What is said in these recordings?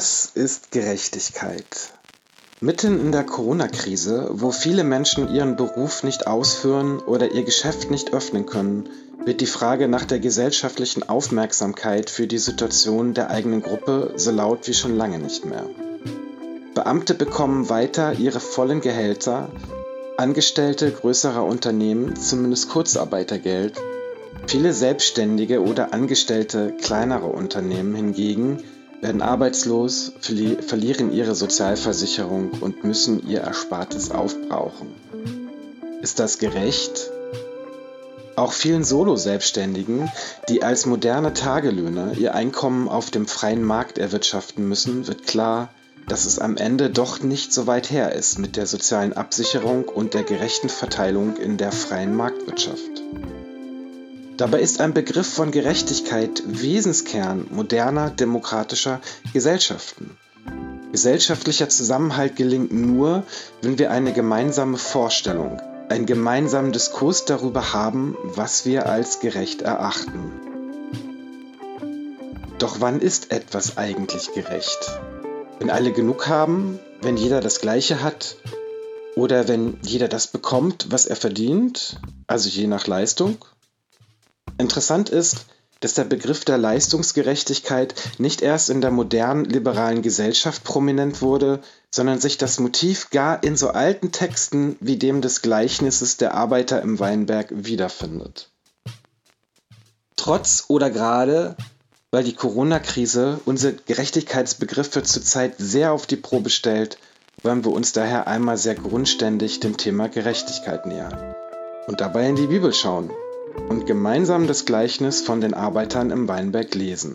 Was ist Gerechtigkeit? Mitten in der Corona-Krise, wo viele Menschen ihren Beruf nicht ausführen oder ihr Geschäft nicht öffnen können, wird die Frage nach der gesellschaftlichen Aufmerksamkeit für die Situation der eigenen Gruppe so laut wie schon lange nicht mehr. Beamte bekommen weiter ihre vollen Gehälter, Angestellte größerer Unternehmen zumindest Kurzarbeitergeld, viele Selbstständige oder Angestellte kleinerer Unternehmen hingegen werden arbeitslos, verlieren ihre Sozialversicherung und müssen ihr Erspartes aufbrauchen. Ist das gerecht? Auch vielen Solo-Selbstständigen, die als moderne Tagelöhner ihr Einkommen auf dem freien Markt erwirtschaften müssen, wird klar, dass es am Ende doch nicht so weit her ist mit der sozialen Absicherung und der gerechten Verteilung in der freien Marktwirtschaft. Dabei ist ein Begriff von Gerechtigkeit Wesenskern moderner demokratischer Gesellschaften. Gesellschaftlicher Zusammenhalt gelingt nur, wenn wir eine gemeinsame Vorstellung, einen gemeinsamen Diskurs darüber haben, was wir als gerecht erachten. Doch wann ist etwas eigentlich gerecht? Wenn alle genug haben, wenn jeder das Gleiche hat oder wenn jeder das bekommt, was er verdient, also je nach Leistung? Interessant ist, dass der Begriff der Leistungsgerechtigkeit nicht erst in der modernen liberalen Gesellschaft prominent wurde, sondern sich das Motiv gar in so alten Texten wie dem des Gleichnisses der Arbeiter im Weinberg wiederfindet. Trotz oder gerade, weil die Corona-Krise unsere Gerechtigkeitsbegriffe zurzeit sehr auf die Probe stellt, wollen wir uns daher einmal sehr grundständig dem Thema Gerechtigkeit nähern und dabei in die Bibel schauen und gemeinsam das Gleichnis von den Arbeitern im Weinberg lesen.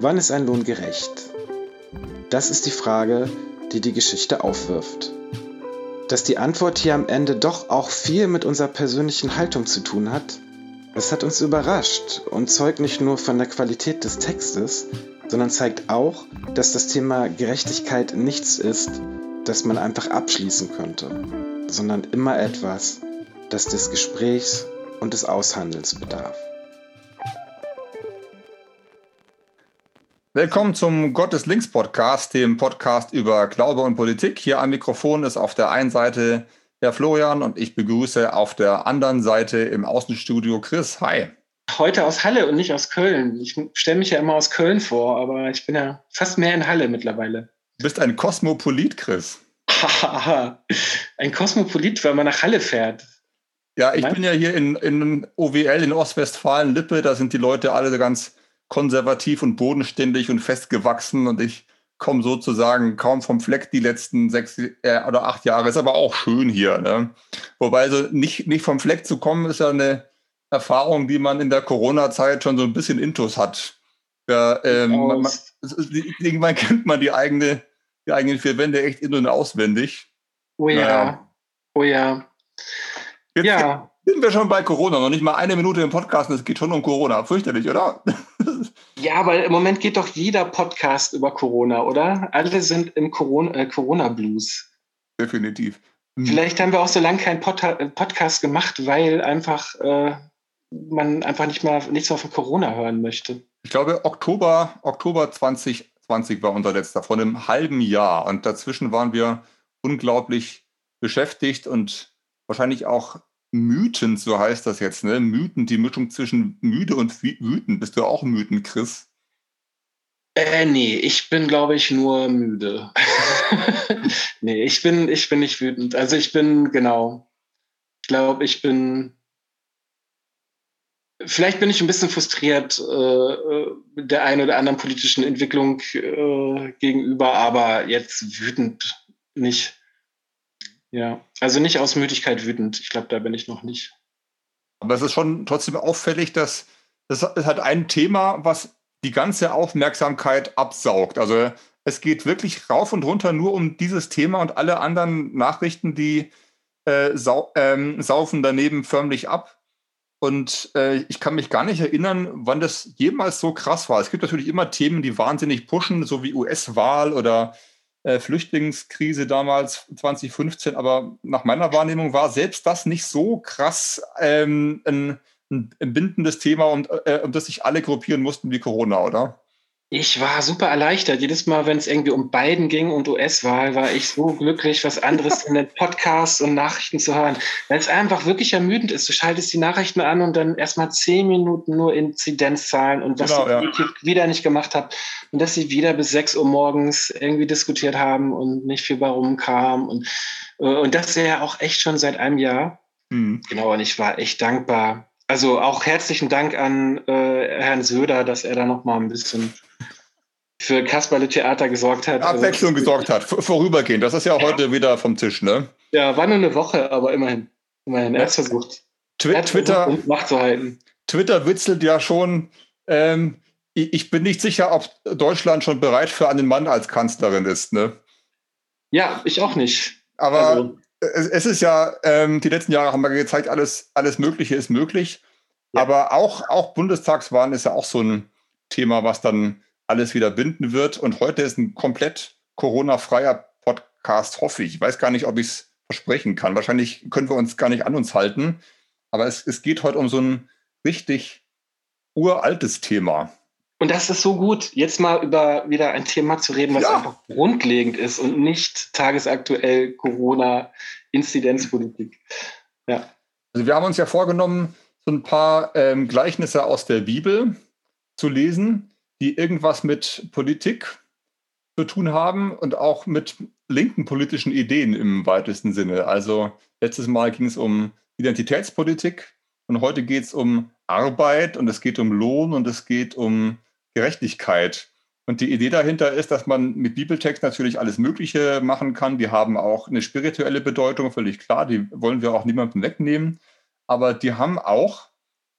Wann ist ein Lohn gerecht? Das ist die Frage, die die Geschichte aufwirft. Dass die Antwort hier am Ende doch auch viel mit unserer persönlichen Haltung zu tun hat, das hat uns überrascht und zeugt nicht nur von der Qualität des Textes, sondern zeigt auch, dass das Thema Gerechtigkeit nichts ist, das man einfach abschließen könnte, sondern immer etwas, das des Gesprächs und des Aushandelns bedarf. Willkommen zum Gottes Links Podcast, dem Podcast über Glaube und Politik. Hier am Mikrofon ist auf der einen Seite der Florian und ich begrüße auf der anderen Seite im Außenstudio Chris. Hi. Heute aus Halle und nicht aus Köln. Ich stelle mich ja immer aus Köln vor, aber ich bin ja fast mehr in Halle mittlerweile. Du bist ein Kosmopolit, Chris. ein Kosmopolit, weil man nach Halle fährt. Ja, ich Nein? bin ja hier in, in OWL in Ostwestfalen-Lippe. Da sind die Leute alle ganz konservativ und bodenständig und festgewachsen und ich komme sozusagen kaum vom Fleck die letzten sechs äh, oder acht Jahre. Ist aber auch schön hier. Ne? Wobei so nicht, nicht vom Fleck zu kommen, ist ja eine Erfahrung, die man in der Corona-Zeit schon so ein bisschen intus hat. Ja, ähm, man, man, irgendwann kennt man die eigene, die eigenen vier Wände echt in- und auswendig. Oh ja. Naja. Oh ja. Jetzt ja. sind wir schon bei Corona, noch nicht mal eine Minute im Podcast und es geht schon um Corona. Fürchterlich, oder? Ja, aber im Moment geht doch jeder Podcast über Corona, oder? Alle sind im äh, Corona-Blues. Definitiv. Hm. Vielleicht haben wir auch so lange keinen Pod Podcast gemacht, weil einfach äh, man einfach nicht mal nichts mehr von Corona hören möchte. Ich glaube, Oktober, Oktober 2020 war unser letzter, vor einem halben Jahr. Und dazwischen waren wir unglaublich beschäftigt und wahrscheinlich auch Mythen, so heißt das jetzt, ne? Mythen, die Mischung zwischen müde und wütend. Bist du auch Mythen, Chris? Äh, nee, ich bin, glaube ich, nur müde. nee, ich bin, ich bin nicht wütend. Also ich bin, genau, ich glaube, ich bin, vielleicht bin ich ein bisschen frustriert äh, äh der einen oder anderen politischen Entwicklung äh, gegenüber, aber jetzt wütend nicht. Ja, also nicht aus Müdigkeit wütend. Ich glaube, da bin ich noch nicht. Aber es ist schon trotzdem auffällig, dass es hat ein Thema, was die ganze Aufmerksamkeit absaugt. Also es geht wirklich rauf und runter nur um dieses Thema und alle anderen Nachrichten, die äh, sau ähm, saufen daneben förmlich ab. Und äh, ich kann mich gar nicht erinnern, wann das jemals so krass war. Es gibt natürlich immer Themen, die wahnsinnig pushen, so wie US-Wahl oder Flüchtlingskrise damals 2015, aber nach meiner Wahrnehmung war selbst das nicht so krass ähm, ein, ein, bindendes Thema, um, äh, um das sich alle gruppieren mussten wie Corona, oder? Ich war super erleichtert. Jedes Mal, wenn es irgendwie um Biden ging und US-Wahl, war ich so glücklich, was anderes in den Podcasts und Nachrichten zu hören. Weil es einfach wirklich ermüdend ist. Du schaltest die Nachrichten an und dann erstmal zehn Minuten nur Inzidenzzahlen und was genau, ich ja. wieder nicht gemacht habe. Und dass sie wieder bis sechs Uhr morgens irgendwie diskutiert haben und nicht viel bei rumkam. Und, äh, und das ja auch echt schon seit einem Jahr. Mhm. Genau, und ich war echt dankbar. Also auch herzlichen Dank an äh, Herrn Söder, dass er da noch mal ein bisschen für Kasperle-Theater gesorgt hat. Abwechslung also, gesorgt hat, vorübergehend. Das ist ja, ja, heute wieder vom Tisch, ne? Ja, war nur eine Woche, aber immerhin. Immerhin, er hat es versucht. Twi er Twitter, versucht, Macht zu halten. Twitter witzelt ja schon, ähm, ich, ich, bin nicht sicher, ob Deutschland schon bereit für einen Mann als Kanzlerin ist, ne? Ja, ich auch nicht. Aber also. es, es, ist ja, ähm, die letzten Jahre haben wir gezeigt, alles, alles Mögliche ist möglich. Ja. Aber auch, auch Bundestagswahlen ist ja auch so ein Thema, was dann alles wieder binden wird. Und heute ist ein komplett Corona-freier Podcast, hoffe ich. Ich weiß gar nicht, ob ich es versprechen kann. Wahrscheinlich können wir uns gar nicht an uns halten. Aber es, es geht heute um so ein richtig uraltes Thema. Und das ist so gut, jetzt mal über wieder ein Thema zu reden, was ja. einfach grundlegend ist und nicht tagesaktuell Corona-Inzidenzpolitik. Ja. Also wir haben uns ja vorgenommen, so ein paar ähm, Gleichnisse aus der Bibel zu lesen die irgendwas mit Politik zu tun haben und auch mit linken politischen Ideen im weitesten Sinne. Also letztes Mal ging es um Identitätspolitik und heute geht es um Arbeit und es geht um Lohn und es geht um Gerechtigkeit. Und die Idee dahinter ist, dass man mit Bibeltext natürlich alles Mögliche machen kann. Die haben auch eine spirituelle Bedeutung, völlig klar. Die wollen wir auch niemandem wegnehmen. Aber die haben auch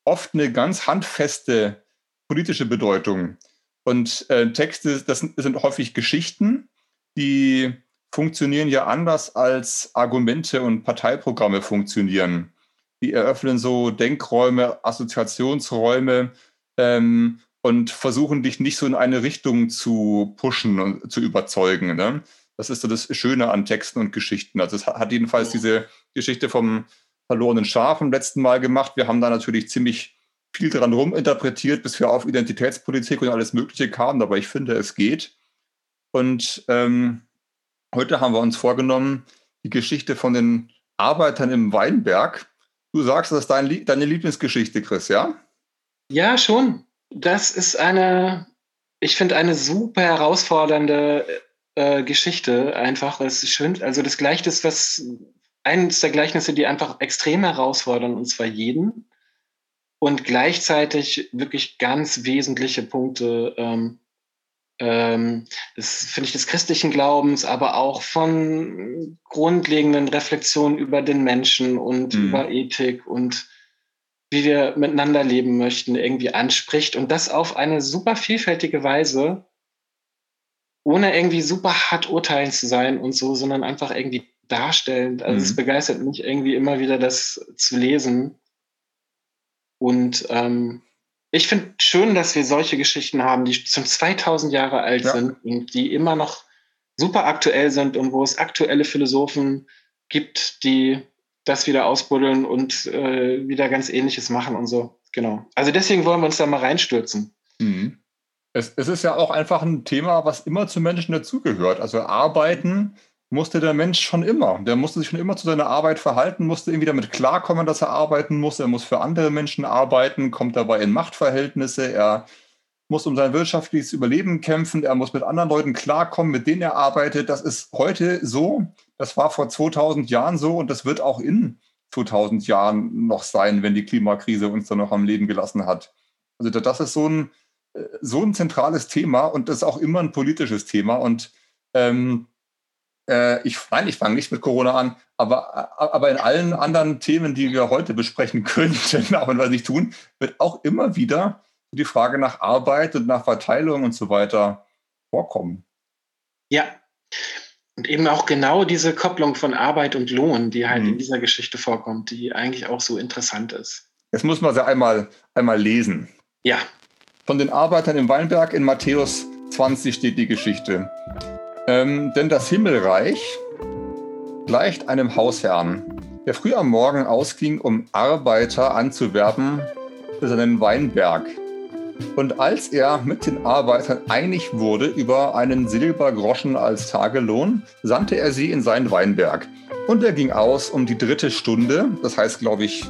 oft eine ganz handfeste politische Bedeutung. Und äh, Texte, das sind, das sind häufig Geschichten, die funktionieren ja anders als Argumente und Parteiprogramme funktionieren. Die eröffnen so Denkräume, Assoziationsräume ähm, und versuchen dich nicht so in eine Richtung zu pushen und zu überzeugen. Ne? Das ist so das Schöne an Texten und Geschichten. Also es hat jedenfalls diese Geschichte vom verlorenen Schaf im letzten Mal gemacht. Wir haben da natürlich ziemlich viel dran ruminterpretiert, bis wir auf Identitätspolitik und alles Mögliche kamen, aber ich finde, es geht. Und ähm, heute haben wir uns vorgenommen, die Geschichte von den Arbeitern im Weinberg. Du sagst, das ist dein, deine Lieblingsgeschichte, Chris, ja? Ja, schon. Das ist eine, ich finde, eine super herausfordernde äh, Geschichte einfach. Es ist schön, also das Gleichnis, was eines der Gleichnisse, die einfach extrem herausfordern, und zwar jeden und gleichzeitig wirklich ganz wesentliche Punkte ähm, ähm, das finde ich des christlichen Glaubens, aber auch von grundlegenden Reflexionen über den Menschen und mhm. über Ethik und wie wir miteinander leben möchten, irgendwie anspricht und das auf eine super vielfältige Weise, ohne irgendwie super hart urteilen zu sein und so, sondern einfach irgendwie darstellend. Also mhm. es begeistert mich irgendwie immer wieder, das zu lesen. Und ähm, ich finde schön, dass wir solche Geschichten haben, die schon 2000 Jahre alt ja. sind und die immer noch super aktuell sind und wo es aktuelle Philosophen gibt, die das wieder ausbuddeln und äh, wieder ganz Ähnliches machen und so. Genau. Also deswegen wollen wir uns da mal reinstürzen. Mhm. Es, es, ist ja auch einfach ein Thema, was immer zu Menschen dazugehört. Also Arbeiten musste der Mensch schon immer. Der musste sich schon immer zu seiner Arbeit verhalten, musste irgendwie damit klarkommen, dass er arbeiten muss. Er muss für andere Menschen arbeiten, kommt dabei in Machtverhältnisse. Er muss um sein wirtschaftliches Überleben kämpfen. Er muss mit anderen Leuten klarkommen, mit denen er arbeitet. Das ist heute so. Das war vor 2000 Jahren so und das wird auch in 2000 Jahren noch sein, wenn die Klimakrise uns dann noch am Leben gelassen hat. Also das ist so ein, äh, so ein zentrales Thema und das ist auch immer ein politisches Thema. Und ähm, äh, ich, nein, ich fange nicht mit Corona an, aber, aber in allen anderen Themen, die wir heute besprechen könnten, auch wenn wir es nicht tun, wird auch immer wieder die Frage nach Arbeit und nach Verteilung und so weiter vorkommen. Ja. Und eben auch genau diese Kopplung von Arbeit und Lohn, die halt mhm. in dieser Geschichte vorkommt, die eigentlich auch so interessant ist. Jetzt muss man sie einmal, einmal lesen. Ja. Von den Arbeitern im Weinberg in Matthäus 20 steht die Geschichte. Ähm, denn das Himmelreich gleicht einem Hausherrn, der früh am Morgen ausging, um Arbeiter anzuwerben für seinen Weinberg. Und als er mit den Arbeitern einig wurde über einen Silbergroschen als Tagelohn, sandte er sie in seinen Weinberg. Und er ging aus um die dritte Stunde, das heißt, glaube ich,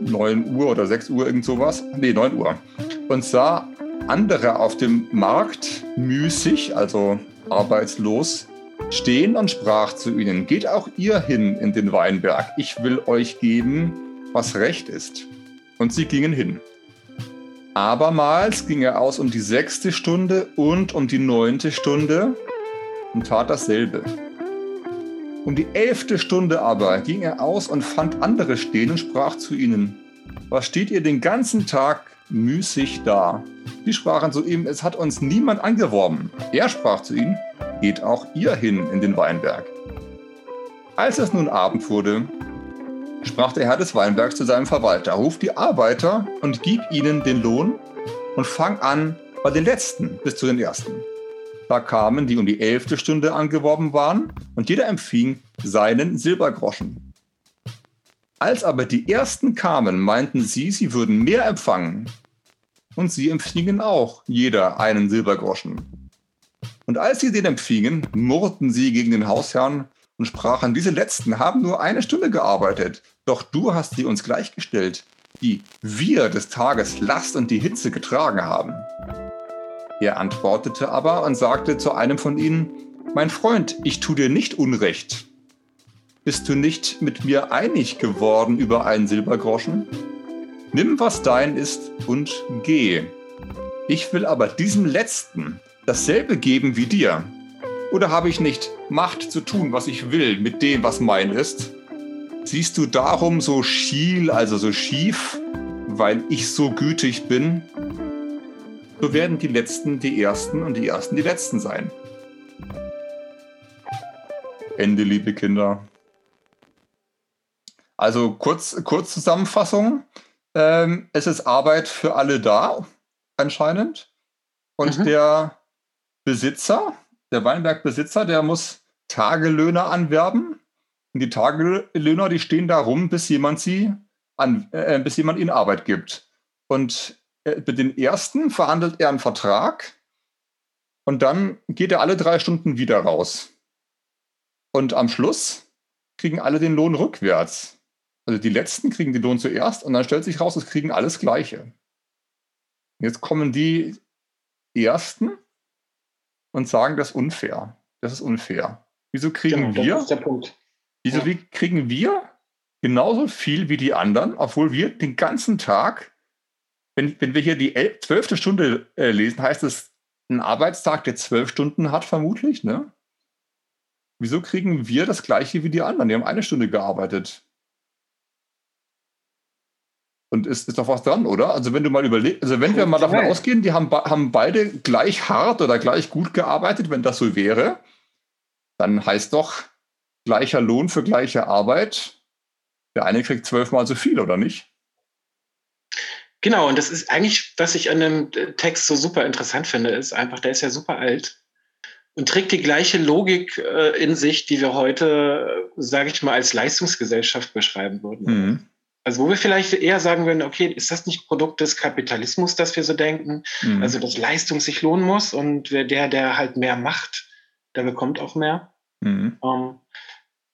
9 Uhr oder 6 Uhr, irgend sowas. Nee, 9 Uhr. Und sah andere auf dem Markt müßig, also arbeitslos, stehen und sprach zu ihnen, geht auch ihr hin in den Weinberg, ich will euch geben, was recht ist. Und sie gingen hin. Abermals ging er aus um die sechste Stunde und um die neunte Stunde und tat dasselbe. Um die elfte Stunde aber ging er aus und fand andere stehen und sprach zu ihnen, was steht ihr den ganzen Tag müßig da? Die sprachen zu ihm, es hat uns niemand angeworben. Er sprach zu ihnen, geht auch ihr hin in den Weinberg. Als es nun Abend wurde, sprach der Herr des Weinbergs zu seinem Verwalter, ruf die Arbeiter und gib ihnen den Lohn und fang an bei den Letzten bis zu den Ersten. Da kamen, die um die elfte Stunde angeworben waren, und jeder empfing seinen Silbergroschen. Als aber die Ersten kamen, meinten sie, sie würden mehr empfangen. Und sie empfingen auch jeder einen Silbergroschen. Und als sie den empfingen, murrten sie gegen den Hausherrn und sprachen, diese Letzten haben nur eine Stunde gearbeitet, doch du hast sie uns gleichgestellt, die wir des Tages Last und die Hitze getragen haben. Er antwortete aber und sagte zu einem von ihnen, Mein Freund, ich tu dir nicht Unrecht. Bist du nicht mit mir einig geworden über einen Silbergroschen? Nimm, was dein ist, und geh. Ich will aber diesem Letzten dasselbe geben wie dir. Oder habe ich nicht Macht zu tun, was ich will, mit dem, was mein ist? Siehst du darum so schiel, also so schief, weil ich so gütig bin? So werden die Letzten die Ersten und die Ersten die Letzten sein. Ende, liebe Kinder. Also kurz, kurz Zusammenfassung. Ähm, es ist Arbeit für alle da, anscheinend. Und mhm. der Besitzer, der Weinbergbesitzer, der muss Tagelöhner anwerben. Und die Tagelöhner, die stehen da rum, bis jemand sie an, äh, bis jemand ihnen Arbeit gibt. Und äh, mit den ersten verhandelt er einen Vertrag und dann geht er alle drei Stunden wieder raus. Und am Schluss kriegen alle den Lohn rückwärts. Also die letzten kriegen den Lohn zuerst und dann stellt sich raus, es kriegen alles Gleiche. Jetzt kommen die ersten und sagen, das ist unfair. Das ist unfair. Wieso kriegen genau, wir? Das ist der Punkt. Wieso ja. kriegen wir genauso viel wie die anderen, obwohl wir den ganzen Tag, wenn, wenn wir hier die zwölfte Stunde äh, lesen, heißt es ein Arbeitstag, der zwölf Stunden hat, vermutlich, ne? Wieso kriegen wir das gleiche wie die anderen? Die haben eine Stunde gearbeitet. Und ist, ist doch was dran, oder? Also wenn du mal überlegst, also wenn wir mal davon ausgehen, die haben, haben beide gleich hart oder gleich gut gearbeitet, wenn das so wäre, dann heißt doch gleicher Lohn für gleiche Arbeit, der eine kriegt zwölfmal so viel, oder nicht? Genau, und das ist eigentlich, was ich an dem Text so super interessant finde, ist einfach, der ist ja super alt und trägt die gleiche Logik äh, in sich, die wir heute, sage ich mal, als Leistungsgesellschaft beschreiben würden. Mhm. Also wo wir vielleicht eher sagen würden, okay, ist das nicht Produkt des Kapitalismus, dass wir so denken? Mhm. Also dass Leistung sich lohnen muss und der, der halt mehr macht, der bekommt auch mehr. Mhm. Um, ähm,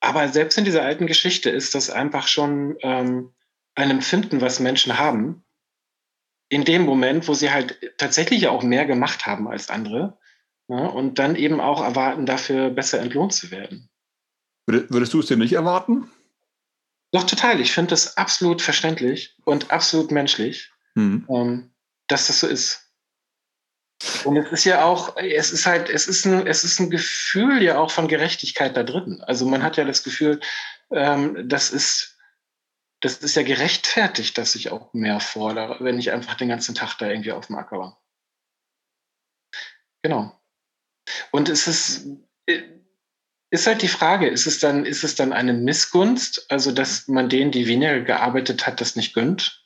aber selbst in dieser alten Geschichte ist das einfach schon ähm, ein Empfinden, was Menschen haben. In dem Moment, wo sie halt tatsächlich auch mehr gemacht haben als andere ne, und dann eben auch erwarten, dafür besser entlohnt zu werden. Würdest du es dir nicht erwarten? Doch, total. Ich finde das absolut verständlich und absolut menschlich, mhm. ähm, dass das so ist. Und es ist ja auch, es ist halt, es ist ein, es ist ein Gefühl ja auch von Gerechtigkeit da drin. Also man hat ja das Gefühl, ähm, das ist, das ist ja gerechtfertigt, dass ich auch mehr fordere, wenn ich einfach den ganzen Tag da irgendwie auf dem Acker war. Genau. Und es ist, ist halt die Frage, ist es dann, ist es dann eine Missgunst, also dass man denen, die weniger gearbeitet hat, das nicht gönnt?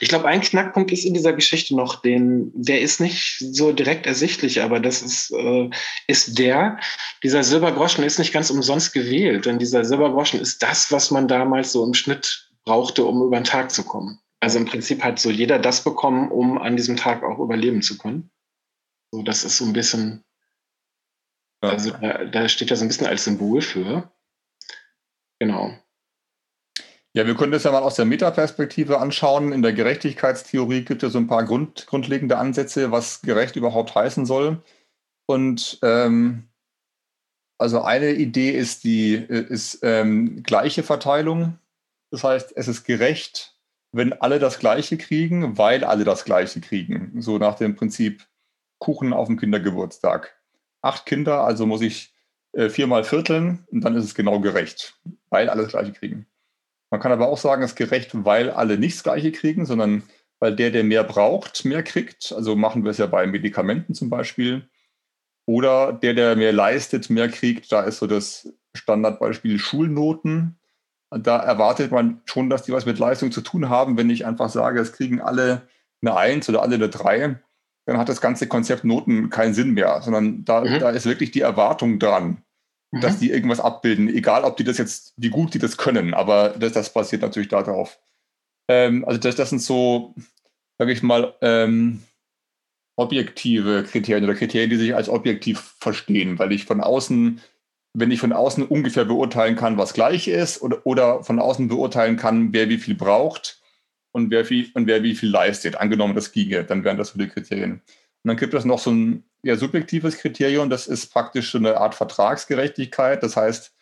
Ich glaube, ein Knackpunkt ist in dieser Geschichte noch, den, der ist nicht so direkt ersichtlich, aber das ist, äh, ist der, dieser Silbergroschen ist nicht ganz umsonst gewählt, denn dieser Silbergroschen ist das, was man damals so im Schnitt brauchte, um über den Tag zu kommen. Also im Prinzip hat so jeder das bekommen, um an diesem Tag auch überleben zu können. So, das ist so ein bisschen, ja. also da, da steht ja so ein bisschen als Symbol für. Genau. Ja, wir können das ja mal aus der Metaperspektive anschauen. In der Gerechtigkeitstheorie gibt es so ein paar Grund, grundlegende Ansätze, was gerecht überhaupt heißen soll. Und ähm, also eine Idee ist die ist ähm, gleiche Verteilung. Das heißt, es ist gerecht, wenn alle das Gleiche kriegen, weil alle das Gleiche kriegen. So nach dem Prinzip Kuchen auf dem Kindergeburtstag. Acht Kinder, also muss ich äh, viermal vierteln und dann ist es genau gerecht, weil alle das Gleiche kriegen. Man kann aber auch sagen, es ist gerecht, weil alle nicht das Gleiche kriegen, sondern weil der, der mehr braucht, mehr kriegt. Also machen wir es ja bei Medikamenten zum Beispiel. Oder der, der mehr leistet, mehr kriegt. Da ist so das Standardbeispiel Schulnoten. Da erwartet man schon, dass die was mit Leistung zu tun haben. Wenn ich einfach sage, es kriegen alle eine Eins oder alle eine Drei, dann hat das ganze Konzept Noten keinen Sinn mehr, sondern da, mhm. da ist wirklich die Erwartung dran dass mhm. die irgendwas abbilden, egal ob die das jetzt, wie gut die das können, aber das, das basiert natürlich darauf. Ähm, also das, das sind so, sage ich mal, ähm, objektive Kriterien oder Kriterien, die sich als objektiv verstehen, weil ich von außen, wenn ich von außen ungefähr beurteilen kann, was gleich ist, oder, oder von außen beurteilen kann, wer wie viel braucht und wer, viel, und wer wie viel leistet, angenommen das ginge, dann wären das so die Kriterien. Und dann gibt es noch so ein eher subjektives Kriterium, das ist praktisch so eine Art Vertragsgerechtigkeit. Das heißt,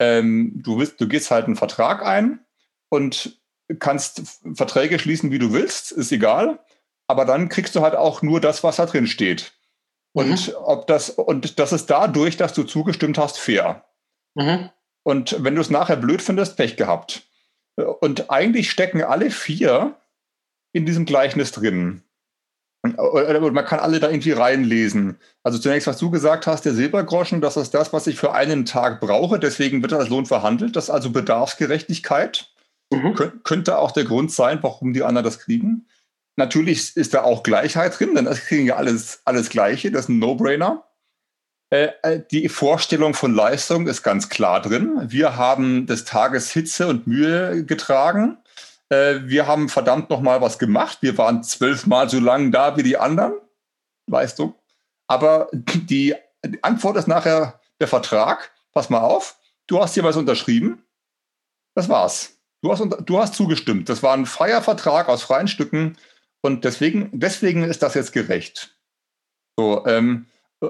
ähm, du, willst, du gehst halt einen Vertrag ein und kannst Verträge schließen, wie du willst, ist egal. Aber dann kriegst du halt auch nur das, was da drin steht. Und mhm. ob das, und das ist dadurch, dass du zugestimmt hast, fair. Mhm. Und wenn du es nachher blöd findest, Pech gehabt. Und eigentlich stecken alle vier in diesem Gleichnis drin. Oder man kann alle da irgendwie reinlesen. Also zunächst, was du gesagt hast, der Silbergroschen, das ist das, was ich für einen Tag brauche. Deswegen wird das als Lohn verhandelt. Das ist also Bedarfsgerechtigkeit. Mhm. Kön könnte auch der Grund sein, warum die anderen das kriegen. Natürlich ist da auch Gleichheit drin, denn das kriegen ja alles, alles Gleiche. Das ist ein No-Brainer. Äh, äh, die Vorstellung von Leistung ist ganz klar drin. Wir haben des Tages Hitze und Mühe getragen äh, wir haben verdammt noch mal was gemacht. Wir waren zwölfmal so lang da wie die anderen, du. Aber die, die Antwort ist nachher der Vertrag. Pass mal auf, du hast hier was unterschrieben. Das war's. Du hast, du hast zugestimmt. Das war ein freier Vertrag aus freien Stücken und deswegen, deswegen ist das jetzt gerecht. So, ähm,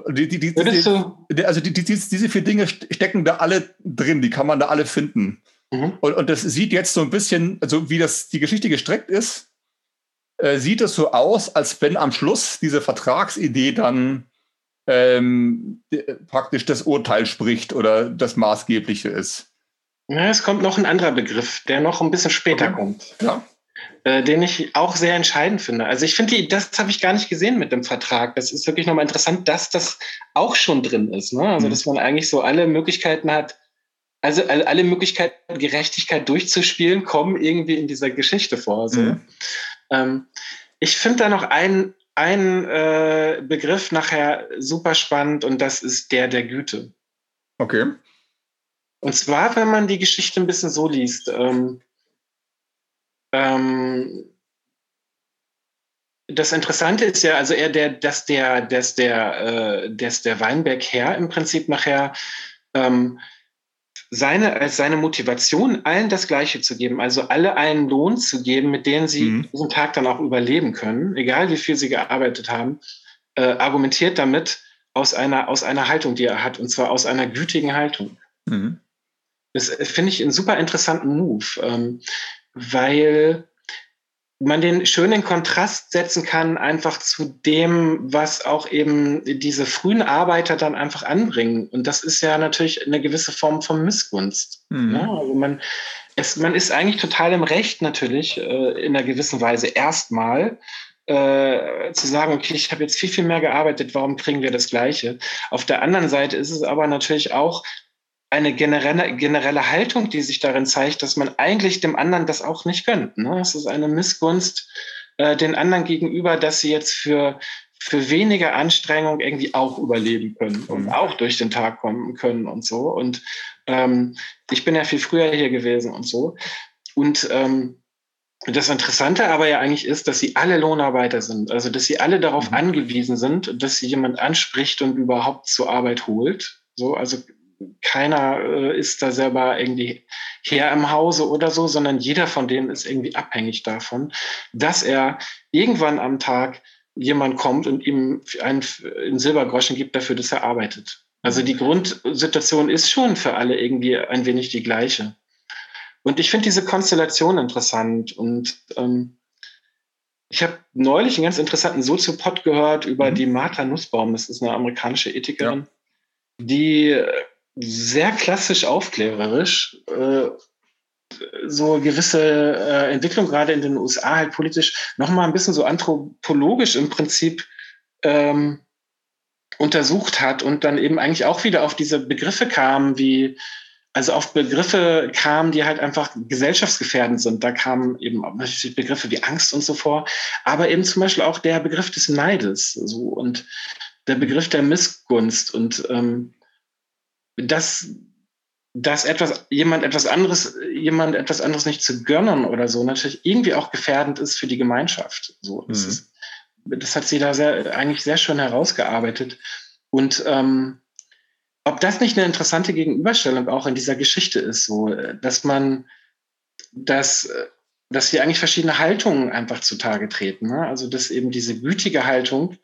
die, die, die, also diese vier Dinge stecken da alle drin, die kann man da alle finden. Mhm. Und, und das sieht jetzt so ein bisschen, also wie das die Geschichte gestreckt ist, äh, sieht es so aus, als wenn am Schluss diese Vertragsidee dann ähm, praktisch das Urteil spricht oder das Maßgebliche ist. Ja, es kommt noch ein anderer Begriff, der noch ein bisschen später okay. kommt. Ja. Äh, den ich auch sehr entscheidend finde. Also ich finde, das habe ich gar nicht gesehen mit dem Vertrag. Das ist wirklich nochmal interessant, dass das auch schon drin ist. Ne? Also mhm. dass man eigentlich so alle Möglichkeiten hat, also alle Möglichkeiten, Gerechtigkeit durchzuspielen, kommen irgendwie in dieser Geschichte vor. So. Mhm. Ähm, ich finde da noch einen, einen äh, Begriff nachher super spannend und das ist der der Güte. Okay. Und zwar, wenn man die Geschichte ein bisschen so liest. Ähm, ähm, das Interessante ist ja, also eher der, dass der, dass der, äh, dass der Weinberg Herr im Prinzip nachher ähm, seine, als seine Motivation, allen das Gleiche zu geben, also alle einen Lohn zu geben, mit dem sie mhm. diesen Tag dann auch überleben können, egal wie viel sie gearbeitet haben, äh, argumentiert damit aus einer, aus einer Haltung, die er hat, und zwar aus einer gütigen Haltung. Mhm. Das äh, finde ich einen super interessanten Move, ähm, weil man den schönen Kontrast setzen kann, einfach zu dem, was auch eben diese frühen Arbeiter dann einfach anbringen. Und das ist ja natürlich eine gewisse Form von Missgunst. Mhm. Ne? Also man, es, man ist eigentlich total im Recht natürlich, äh, in einer gewissen Weise erstmal. Äh, zu sagen, okay, ich habe jetzt viel, viel mehr gearbeitet, warum kriegen wir das Gleiche? Auf der anderen Seite ist es aber natürlich auch eine generelle, generelle Haltung, die sich darin zeigt, dass man eigentlich dem anderen das auch nicht gönnt. Ne? Es ist eine Missgunst äh, den anderen gegenüber, dass sie jetzt für, für weniger Anstrengung irgendwie auch überleben können und mhm. auch durch den Tag kommen können und so. Und ähm, ich bin ja viel früher hier gewesen und so. Und ähm, das Interessante aber ja eigentlich ist, dass sie alle Lohnarbeiter sind. Also, dass sie alle darauf mhm. angewiesen sind, dass sie jemand anspricht und überhaupt zur Arbeit holt. So, also keiner äh, ist da selber irgendwie her im Hause oder so, sondern jeder von denen ist irgendwie abhängig davon, dass er irgendwann am Tag jemand kommt und ihm einen, einen Silbergroschen gibt dafür, dass er arbeitet. Also die Grundsituation ist schon für alle irgendwie ein wenig die gleiche. Und ich finde diese Konstellation interessant. Und ähm, ich habe neulich einen ganz interessanten Soziopod gehört über mhm. die Martha Nussbaum. Das ist eine amerikanische Ethikerin, ja. die sehr klassisch aufklärerisch äh, so gewisse äh, Entwicklung gerade in den USA halt politisch nochmal ein bisschen so anthropologisch im Prinzip ähm, untersucht hat und dann eben eigentlich auch wieder auf diese Begriffe kam, wie also auf Begriffe kamen, die halt einfach gesellschaftsgefährdend sind. Da kamen eben Begriffe wie Angst und so vor, aber eben zum Beispiel auch der Begriff des Neides so und der Begriff der Missgunst und ähm, dass dass etwas, jemand etwas anderes, jemand etwas anderes nicht zu gönnen oder so, natürlich irgendwie auch gefährdend ist für die Gemeinschaft. So, das, mhm. ist, das hat sie da sehr, eigentlich sehr schön herausgearbeitet. Und ähm, ob das nicht eine interessante Gegenüberstellung auch in dieser Geschichte ist, so, dass man, dass, dass hier eigentlich verschiedene Haltungen einfach zutage treten. Ne? Also, dass eben diese gütige Haltung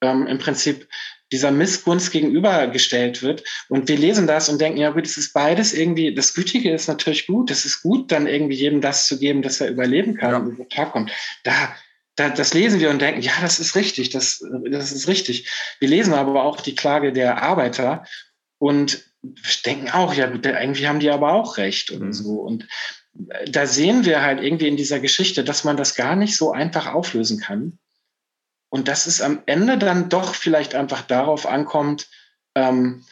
ähm, im Prinzip dieser Missgunst gegenübergestellt wird. Und wir lesen das und denken, ja gut, es ist beides irgendwie, das Gütige ist natürlich gut, es ist gut, dann irgendwie jedem das zu geben, dass er überleben kann ja. und über Tag kommt. Da, da, das lesen wir und denken, ja, das ist richtig, das, das ist richtig. Wir lesen aber auch die Klage der Arbeiter und denken auch, ja gut, irgendwie haben die aber auch recht und mhm. so. Und da sehen wir halt irgendwie in dieser Geschichte, dass man das gar nicht so einfach auflösen kann. Und dass es am Ende dann doch vielleicht einfach darauf ankommt, ähm,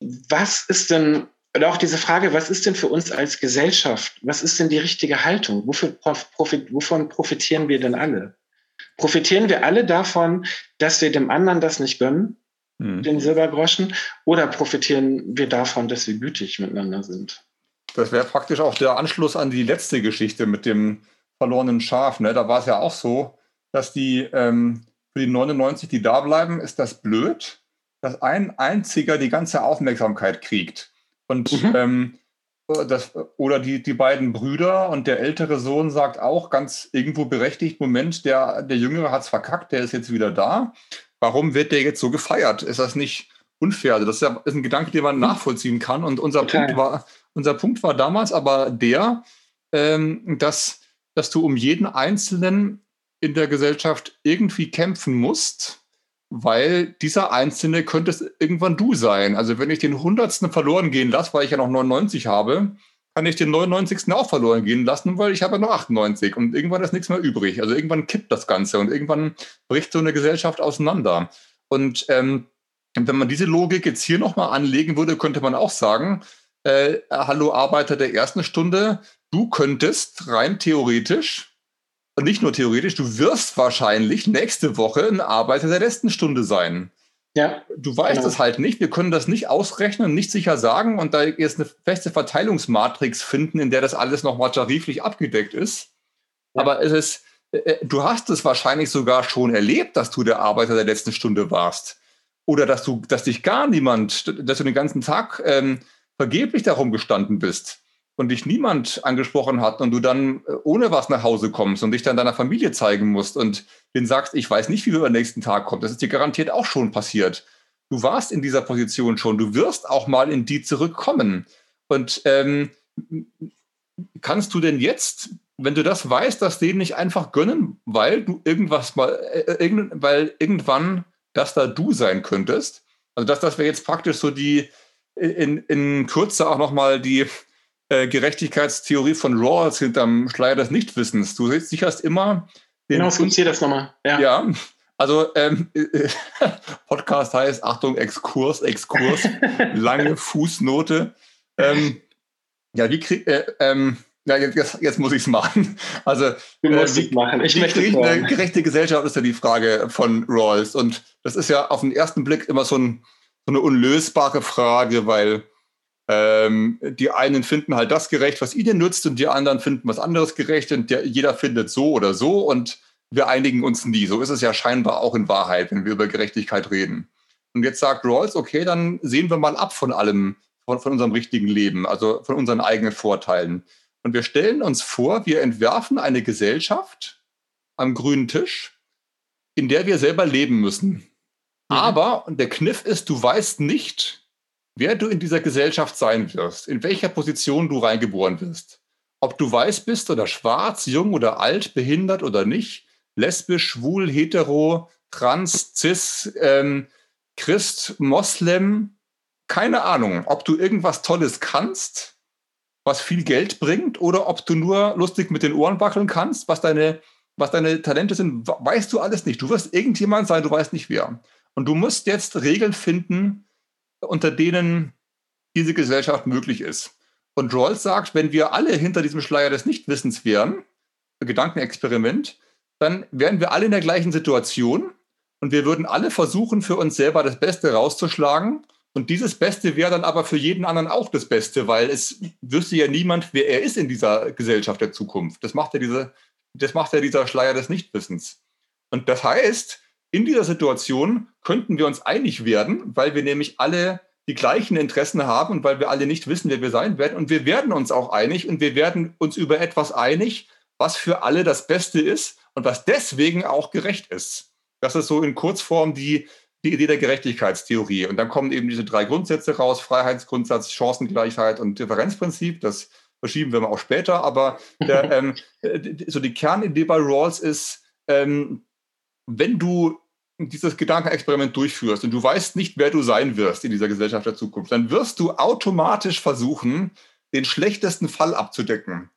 was ist denn, oder auch diese Frage, was ist denn für uns als Gesellschaft, was ist denn die richtige Haltung? Wofür, profit, wovon profitieren wir denn alle? Profitieren wir alle davon, dass wir dem anderen das nicht gönnen, mhm. den Silbergroschen, oder profitieren wir davon, dass wir gütig miteinander sind? Das wäre praktisch auch der Anschluss an die letzte Geschichte mit dem verlorenen Schaf. Ne? Da war es ja auch so, dass die ähm, für die 99, die da bleiben, ist das blöd, dass ein einziger die ganze Aufmerksamkeit kriegt. Und mhm. ähm, das, oder die, die beiden Brüder und der ältere Sohn sagt auch ganz irgendwo berechtigt, Moment, der, der Jüngere hat es verkackt, der ist jetzt wieder da. Warum wird der jetzt so gefeiert? Ist das nicht unfair? Also das ist, ja, ist ein Gedanke, den man nachvollziehen kann. Und unser, Punkt war, unser Punkt war damals aber der, ähm, dass, dass du um jeden Einzelnen in der Gesellschaft irgendwie kämpfen musst, weil dieser Einzelne könnte es irgendwann du sein. Also wenn ich den Hundertsten verloren gehen lasse, weil ich ja noch 99 habe, kann ich den 99. auch verloren gehen lassen, weil ich habe ja noch 98 und irgendwann ist nichts mehr übrig. Also irgendwann kippt das Ganze und irgendwann bricht so eine Gesellschaft auseinander. Und ähm, wenn man diese Logik jetzt hier nochmal anlegen würde, könnte man auch sagen, äh, hallo Arbeiter der ersten Stunde, du könntest rein theoretisch nicht nur theoretisch, du wirst wahrscheinlich nächste Woche ein Arbeiter der letzten Stunde sein. Ja. Du weißt genau. es halt nicht. Wir können das nicht ausrechnen, nicht sicher sagen und da jetzt eine feste Verteilungsmatrix finden, in der das alles nochmal tariflich abgedeckt ist. Ja. Aber es ist, äh, äh, du hast es wahrscheinlich sogar schon erlebt, dass du der Arbeiter der letzten Stunde warst. Oder dass du, dass dich gar niemand, dass du den ganzen Tag ähm, vergeblich darum gestanden bist und dich niemand angesprochen hat und du dann äh, ohne was nach Hause kommst und dich dann deiner Familie zeigen musst und denen sagst, ich weiß nicht, wie du am nächsten Tag kommst, das ist dir garantiert auch schon passiert. Du warst in dieser Position schon, du wirst auch mal in die zurückkommen. Und ähm, kannst du denn jetzt, wenn du das weißt, das denen nicht einfach gönnen, weil du irgendwas mal, äh, äh irgend, weil irgendwann das da du sein könntest? Also das, das wäre jetzt praktisch so die, in, in Kürze auch nochmal die, äh, Gerechtigkeitstheorie von Rawls hinterm Schleier des Nichtwissens. Du sicherst immer den. Genau, skizziere das nochmal. Ja. ja. Also ähm, Podcast heißt, Achtung, Exkurs, Exkurs, lange Fußnote. Ähm, ja, wie krieg, äh, ähm, ja, jetzt, jetzt muss ich es machen. Also, du musst äh, machen. Ich möchte eine gerechte Gesellschaft ist ja die Frage von Rawls. Und das ist ja auf den ersten Blick immer so, ein, so eine unlösbare Frage, weil Ähm, die einen finden halt das gerecht, was ihnen nützt, und die anderen finden was anderes gerecht, und der, jeder findet so oder so, und wir einigen uns nie. So ist es ja scheinbar auch in Wahrheit, wenn wir über Gerechtigkeit reden. Und jetzt sagt Rawls, okay, dann sehen wir mal ab von allem, von, von unserem richtigen Leben, also von unseren eigenen Vorteilen. Und wir stellen uns vor, wir entwerfen eine Gesellschaft am grünen Tisch, in der wir selber leben müssen. Mhm. Aber, und der Kniff ist, du weißt nicht, wer du in dieser Gesellschaft sein wirst, in welcher Position du reingeboren wirst. Ob du weiß bist oder schwarz, jung oder alt, behindert oder nicht, lesbisch, schwul, hetero, trans, cis, ähm, Christ, Moslem, keine Ahnung, ob du irgendwas Tolles kannst, was viel Geld bringt, oder ob du nur lustig mit den Ohren wackeln kannst, was deine, was deine Talente sind, weißt du alles nicht. Du wirst irgendjemand sein, du weißt nicht wer. Und du musst jetzt Regeln finden, unter denen diese Gesellschaft möglich ist. Und Rawls sagt, wenn wir alle hinter diesem Schleier des Nichtwissens wären, Gedankenexperiment, dann wären wir alle in der gleichen Situation und wir würden alle versuchen, für uns selber das Beste rauszuschlagen. Und dieses Beste wäre dann aber für jeden anderen auch das Beste, weil es wüsste ja niemand, wer er ist in dieser Gesellschaft der Zukunft. Das macht ja, diese, das macht ja dieser Schleier des Nichtwissens. Und das heißt, in dieser Situation könnten wir uns einig werden, weil wir nämlich alle die gleichen Interessen haben und weil wir alle nicht wissen, wer wir sein werden. Und wir werden uns auch einig und wir werden uns über etwas einig, was für alle das Beste ist und was deswegen auch gerecht ist. Das ist so in Kurzform die, die Idee der Gerechtigkeitstheorie. Und dann kommen eben diese drei Grundsätze raus: Freiheitsgrundsatz, Chancengleichheit und Differenzprinzip. Das verschieben wir mal auch später. Aber der, ähm, so die Kernidee bei Rawls ist, ähm, wenn du dieses Gedankenexperiment durchführst und du weißt nicht, wer du sein wirst in dieser Gesellschaft der Zukunft, dann wirst du automatisch versuchen, den schlechtesten Fall abzudecken.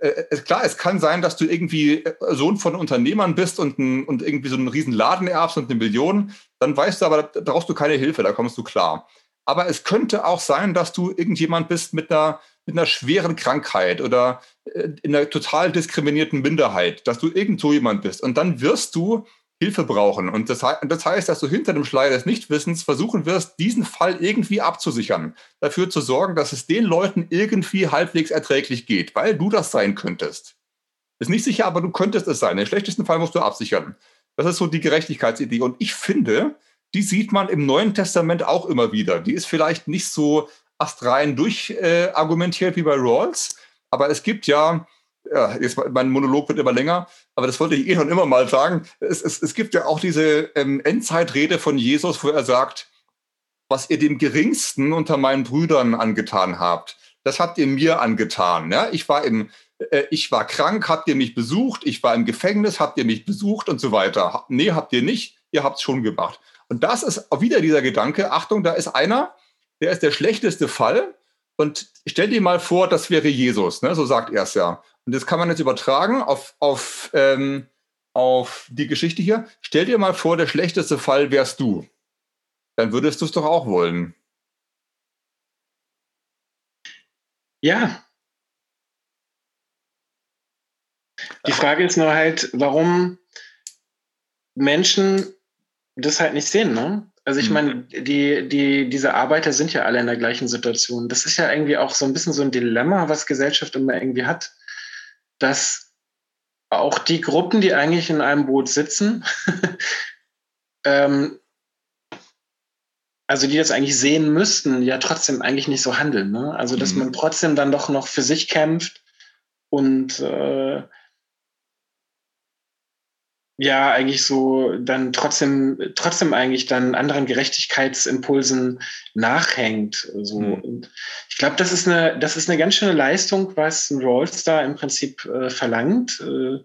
Äh, klar, es kann sein, dass du irgendwie äh, Sohn von Unternehmern bist und, ein, und irgendwie so einen riesen Laden erbst und eine Million, dann weißt du aber, da brauchst du keine Hilfe, da kommst du klar. Aber es könnte auch sein, dass du irgendjemand bist mit einer, mit einer schweren Krankheit oder äh, in einer total diskriminierten Minderheit, dass du irgend so jemand bist. Und dann wirst du Hilfe brauchen. Und das, das, heißt, dass du hinter dem Schleier des Nichtwissens versuchen wirst, diesen Fall irgendwie abzusichern. Dafür zu sorgen, dass es den Leuten irgendwie halbwegs erträglich geht, weil du das sein könntest. Ist nicht sicher, aber du könntest es sein. Den schlechtesten Fall musst du absichern. Das ist so die Gerechtigkeitsidee. Und ich finde, die sieht man im Neuen Testament auch immer wieder. Die ist vielleicht nicht so astrein durchargumentiert äh, wie bei Rawls, aber es gibt ja ja, jetzt mein Monolog wird immer länger, aber das wollte ich eh schon immer mal sagen. Es, es, es gibt ja auch diese ähm, Endzeitrede von Jesus, wo er sagt, was ihr dem Geringsten unter meinen Brüdern angetan habt, das habt ihr mir angetan. Ja? Ich, war im, äh, ich war krank, habt ihr mich besucht, ich war im Gefängnis, habt ihr mich besucht und so weiter. Nee, habt ihr nicht, ihr habt es schon gemacht. Und das ist auch wieder dieser Gedanke, Achtung, da ist einer, der ist der schlechteste Fall. Und stell dir mal vor, das wäre Jesus, ne? so sagt er es ja. Und das kann man jetzt übertragen auf, auf, ähm, auf die Geschichte hier. Stell dir mal vor, der schlechteste Fall wärst du. Dann würdest du es doch auch wollen. Ja. Die Frage ist nur halt, warum Menschen das halt nicht sehen, ne? Also ich hm. meine, die, die, diese Arbeiter sind ja alle in der gleichen Situation. Das ist ja irgendwie auch so ein bisschen so ein Dilemma, was Gesellschaft immer irgendwie hat dass auch die Gruppen, die eigentlich in einem Boot sitzen, ähm, also die das eigentlich sehen müssten, ja trotzdem eigentlich nicht so handeln. Ne? Also dass mhm. man trotzdem dann doch noch für sich kämpft und äh, ja eigentlich so dann trotzdem trotzdem eigentlich dann anderen Gerechtigkeitsimpulsen nachhängt so mhm. Ich glaube das ist eine das ist eine ganz schöne Leistung was ein Rawls da im Prinzip äh, verlangt äh,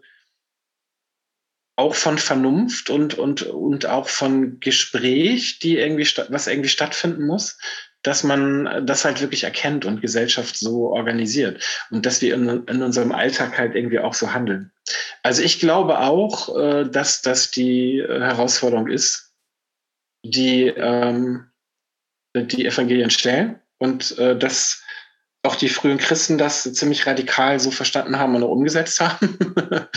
auch von Vernunft und und und auch von Gespräch die irgendwie was irgendwie stattfinden muss dass man das halt wirklich erkennt und Gesellschaft so organisiert und dass wir in, in unserem Alltag halt irgendwie auch so handeln. Also ich glaube auch, äh, dass das die Herausforderung ist, die ähm, die Evangelien stellen und äh, dass auch die frühen Christen das ziemlich radikal so verstanden haben und auch umgesetzt haben.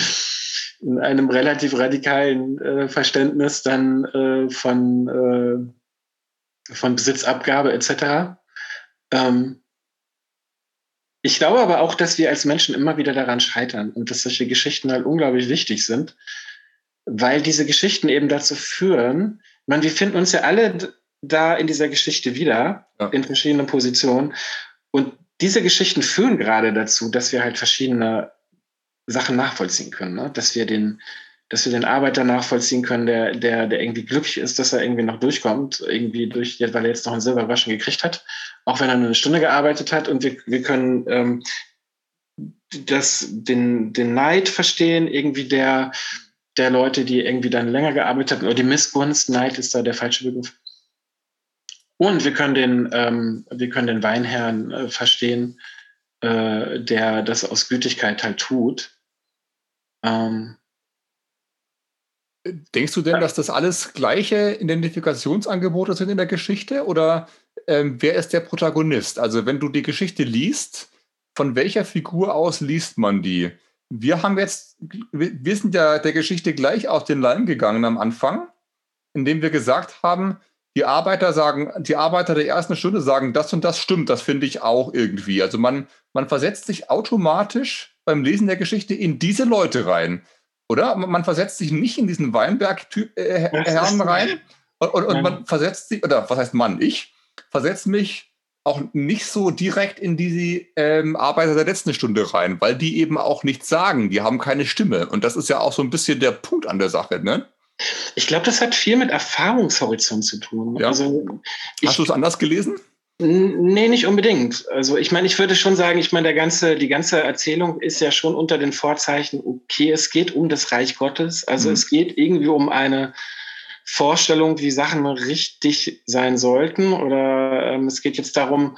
in einem relativ radikalen äh, Verständnis dann äh, von äh, von Besitzabgabe etc. Ähm, Ich glaube aber auch, dass wir als Menschen immer wieder daran scheitern und dass solche Geschichten halt unglaublich wichtig sind, weil diese Geschichten eben dazu führen, meine, wir finden uns ja alle da in dieser Geschichte wieder, ja. in verschiedenen Positionen. Und diese Geschichten führen gerade dazu, dass wir halt verschiedene Sachen nachvollziehen können, ne? dass wir den, dass wir den Arbeiter nachvollziehen können, der, der, der irgendwie glücklich ist, dass er irgendwie noch durchkommt, irgendwie durch, weil er jetzt noch ein Silberwaschen gekriegt hat, auch wenn er nur eine Stunde gearbeitet hat. Und wir, wir können ähm, das, den, den Neid verstehen, irgendwie der, der Leute, die irgendwie dann länger gearbeitet haben, oder die Missgunst, Neid ist da der falsche Begriff. Und wir können den, ähm, wir können den Weinherrn äh, verstehen, äh, der das aus Gütigkeit halt tut. Ähm, Denkst du denn, dass das alles gleiche Identifikationsangebote sind in der Geschichte? Oder ähm, wer ist der Protagonist? Also wenn du die Geschichte liest, von welcher Figur aus liest man die? Wir haben jetzt, wir sind ja der Geschichte gleich auf den Leim gegangen am Anfang, indem wir gesagt haben, die Arbeiter sagen, die Arbeiter der ersten Stunde sagen, das und das stimmt, das finde ich auch irgendwie. Also man, man versetzt sich automatisch beim Lesen der Geschichte in diese Leute rein. Oder? Man versetzt sich nicht in diesen Weinberg-Herrn äh, rein. Und, und, und man versetzt sich, oder was heißt man? Ich versetze mich auch nicht so direkt in die ähm, Arbeiter der letzten Stunde rein, weil die eben auch nichts sagen. Die haben keine Stimme. Und das ist ja auch so ein bisschen der Punkt an der Sache, ne? Ich glaube, das hat viel mit Erfahrungshorizont zu tun. Ja. Also, Hast du es anders gelesen? Nee, nicht unbedingt. Also ich meine, ich würde schon sagen, ich meine, der ganze, die ganze Erzählung ist ja schon unter den Vorzeichen, okay, es geht um das Reich Gottes. Also mhm. es geht irgendwie um eine Vorstellung, wie Sachen richtig sein sollten. Oder ähm, es geht jetzt darum,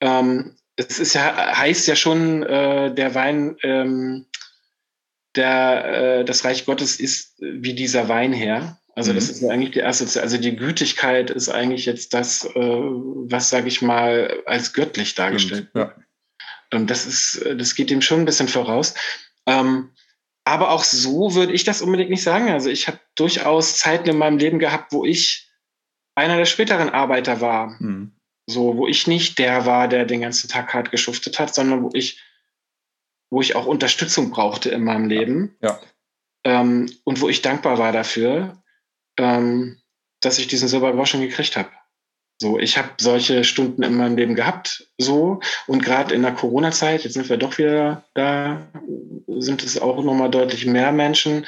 ähm, es ist ja, heißt ja schon, äh, der Wein, ähm, der, äh, das Reich Gottes ist wie dieser Weinherr. Also das mhm. ist eigentlich die erste, also die Gütigkeit ist eigentlich jetzt das, äh, was, sage ich mal, als göttlich dargestellt wird. Ja. Und das ist, das geht dem schon ein bisschen voraus. Ähm, aber auch so würde ich das unbedingt nicht sagen. Also ich habe durchaus Zeiten in meinem Leben gehabt, wo ich einer der späteren Arbeiter war. Mhm. So, wo ich nicht der war, der den ganzen Tag hart geschuftet hat, sondern wo ich, wo ich auch Unterstützung brauchte in meinem Leben. Ja. Ähm, und wo ich dankbar war dafür ähm, dass ich diesen Silbergroschen gekriegt habe. So, ich habe solche Stunden in meinem Leben gehabt, so und gerade in der Corona-Zeit, jetzt sind wir doch wieder da, sind es auch nochmal deutlich mehr Menschen,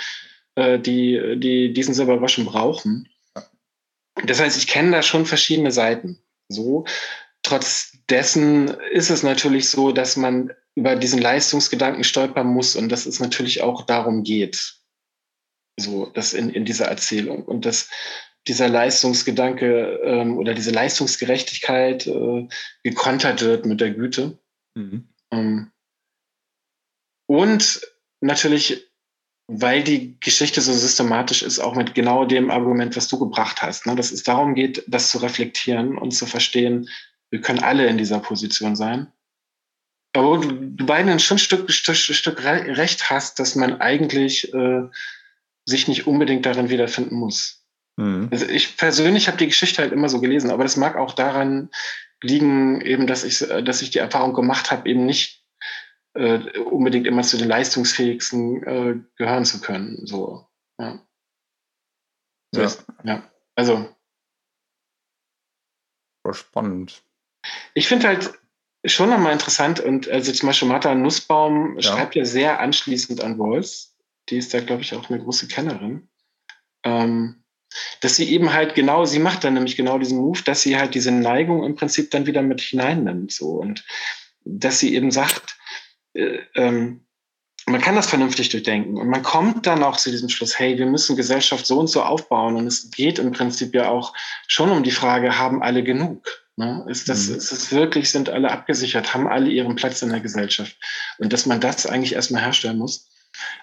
äh, die, die diesen Silbergroschen brauchen. Das heißt, ich kenne da schon verschiedene Seiten. So, trotz dessen ist es natürlich so, dass man über diesen Leistungsgedanken stolpern muss und dass es natürlich auch darum geht so das in, in dieser Erzählung. Und dass dieser Leistungsgedanke ähm, oder diese Leistungsgerechtigkeit äh, gekontert wird mit der Güte. Mhm. Ähm, und natürlich, weil die Geschichte so systematisch ist, auch mit genau dem Argument, was du gebracht hast, ne? dass es darum geht, das zu reflektieren und zu verstehen, wir können alle in dieser Position sein. Aber du, beiden schon ein Stück, Stück, Stück recht hast, dass man eigentlich äh, sich nicht unbedingt darin wiederfinden muss. Mhm. Also ich persönlich habe die Geschichte halt immer so gelesen, aber das mag auch daran liegen, eben, dass ich, dass ich die Erfahrung gemacht habe, eben nicht äh, unbedingt immer zu den leistungsfähigsten äh, gehören zu können. So, ja. So ja. Ist, ja. Also. Spannend. Ich finde halt schon nochmal interessant und also zum Beispiel Martha Nussbaum ja. schreibt ja sehr anschließend an Wolfs die ist da, glaube ich, auch eine große Kennerin. Ähm, dass sie eben halt genau, sie macht dann nämlich genau diesen Move, dass sie halt diese Neigung im Prinzip dann wieder mit hineinnimmt. So. Und dass sie eben sagt, äh, ähm, man kann das vernünftig durchdenken und man kommt dann auch zu diesem Schluss, hey, wir müssen Gesellschaft so und so aufbauen und es geht im Prinzip ja auch schon um die Frage, haben alle genug? Ne? Ist, das, mhm. ist es wirklich, sind alle abgesichert, haben alle ihren Platz in der Gesellschaft? Und dass man das eigentlich erstmal herstellen muss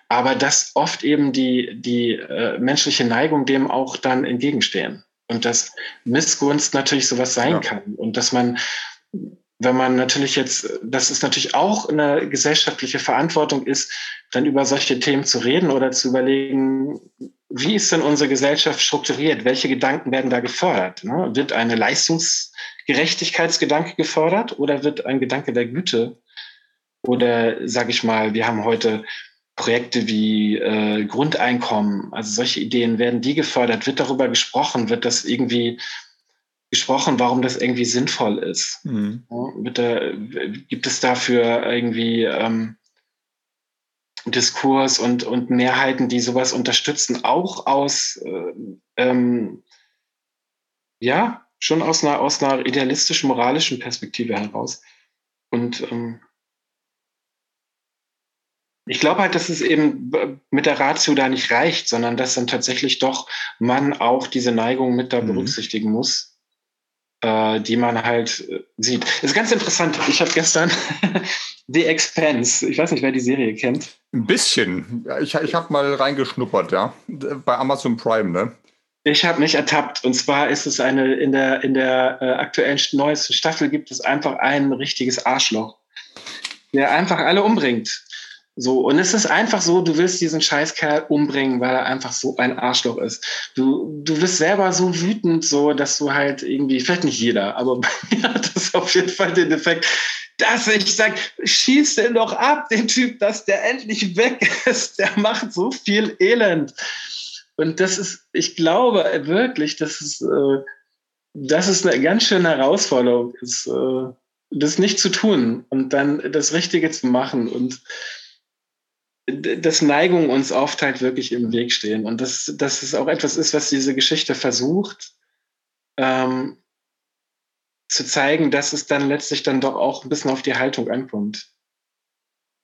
aber dass oft eben die, die äh, menschliche Neigung dem auch dann entgegenstehen. Und dass Missgunst natürlich sowas sein ja. kann. Und dass man, wenn man natürlich jetzt, dass es natürlich auch eine gesellschaftliche Verantwortung ist, dann über solche Themen zu reden oder zu überlegen, wie ist denn unsere Gesellschaft strukturiert? Welche Gedanken werden da gefördert? Ne? Wird eine Leistungsgerechtigkeitsgedanke gefördert oder wird ein Gedanke der Güte oder sage ich mal, wir haben heute Projekte wie äh, Grundeinkommen, also solche Ideen, werden die gefördert? Wird darüber gesprochen? Wird das irgendwie gesprochen, warum das irgendwie sinnvoll ist? Mhm. Ja, da, gibt es dafür irgendwie ähm, Diskurs und, und Mehrheiten, die sowas unterstützen, auch aus, äh, ähm, ja, schon aus einer, aus einer idealistischen, moralischen Perspektive heraus. Und ähm, ich glaube halt, dass es eben mit der Ratio da nicht reicht, sondern dass dann tatsächlich doch man auch diese Neigung mit da mhm. berücksichtigen muss, äh, die man halt äh, sieht. Das ist ganz interessant. Ich habe gestern The Expense, ich weiß nicht, wer die Serie kennt. Ein bisschen. Ich, ich habe mal reingeschnuppert, ja. Bei Amazon Prime, ne? Ich habe mich ertappt. Und zwar ist es eine, in der, in der äh, aktuellen neuesten Staffel gibt es einfach ein richtiges Arschloch, der einfach alle umbringt. So, und es ist einfach so, du willst diesen Scheißkerl umbringen, weil er einfach so ein Arschloch ist. Du, du bist selber so wütend, so, dass du halt irgendwie, vielleicht nicht jeder, aber bei mir hat das auf jeden Fall den Effekt, dass ich sage, schieß den doch ab, den Typ, dass der endlich weg ist. Der macht so viel Elend. Und das ist, ich glaube wirklich, das ist, äh, das ist eine ganz schöne Herausforderung, ist, äh, das nicht zu tun und dann das Richtige zu machen und dass Neigungen uns oft halt wirklich im Weg stehen und dass, dass es auch etwas ist, was diese Geschichte versucht ähm, zu zeigen, dass es dann letztlich dann doch auch ein bisschen auf die Haltung ankommt.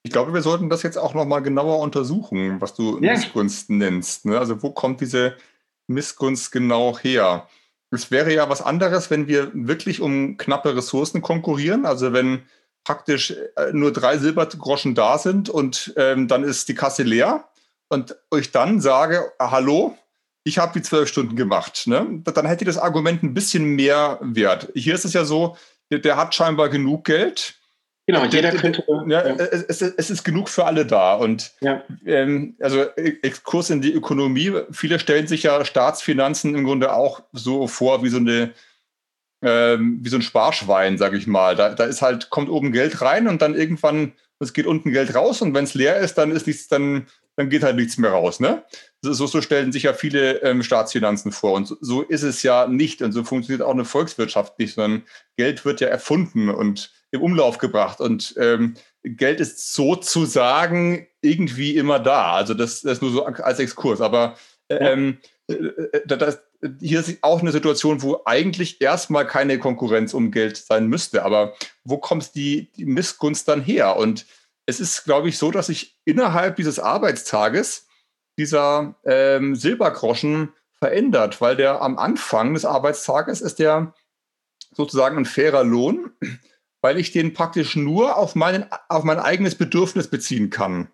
Ich glaube, wir sollten das jetzt auch nochmal genauer untersuchen, was du ja. Missgunst nennst. Ne? Also wo kommt diese Missgunst genau her? Es wäre ja was anderes, wenn wir wirklich um knappe Ressourcen konkurrieren. Also wenn praktisch äh, nur drei Silbergroschen da sind und ähm, dann ist die Kasse leer und ich dann sage, hallo, ich habe die zwölf Stunden gemacht, ne? dann hätte das Argument ein bisschen mehr Wert. Hier ist es ja so, der, der hat scheinbar genug Geld. Genau, jeder könnte. Ja. Es, es, ist genug für alle da. Und ja. ähm, also e, Exkurs in die Ökonomie, viele stellen sich ja Staatsfinanzen im Grunde auch so vor wie so eine ähm, wie so ein Sparschwein, sage ich mal. Da, da ist halt, kommt oben Geld rein und dann irgendwann, es geht unten Geld raus und wenn es leer ist, dann ist nichts, dann, dann geht halt nichts mehr raus. Ne? So, so stellen sich ja viele ähm, Staatsfinanzen vor. Und so, so, ist es ja nicht. Und so funktioniert auch eine Volkswirtschaft nicht, sondern Geld wird ja erfunden und im Umlauf gebracht. Und ähm, Geld ist sozusagen irgendwie immer da. Also das, das nur so als Exkurs. Aber ähm, äh, äh, das, hier ist auch eine Situation, wo eigentlich erstmal keine Konkurrenz um Geld sein müsste. Aber wo kommt die, die Missgunst dann her? Und es ist, glaube ich, so, dass sich innerhalb dieses Arbeitstages dieser ähm, Silbergroschen verändert, weil der am Anfang des Arbeitstages ist der sozusagen ein fairer Lohn, weil ich den praktisch nur auf, meinen, auf mein eigenes Bedürfnis beziehen kann.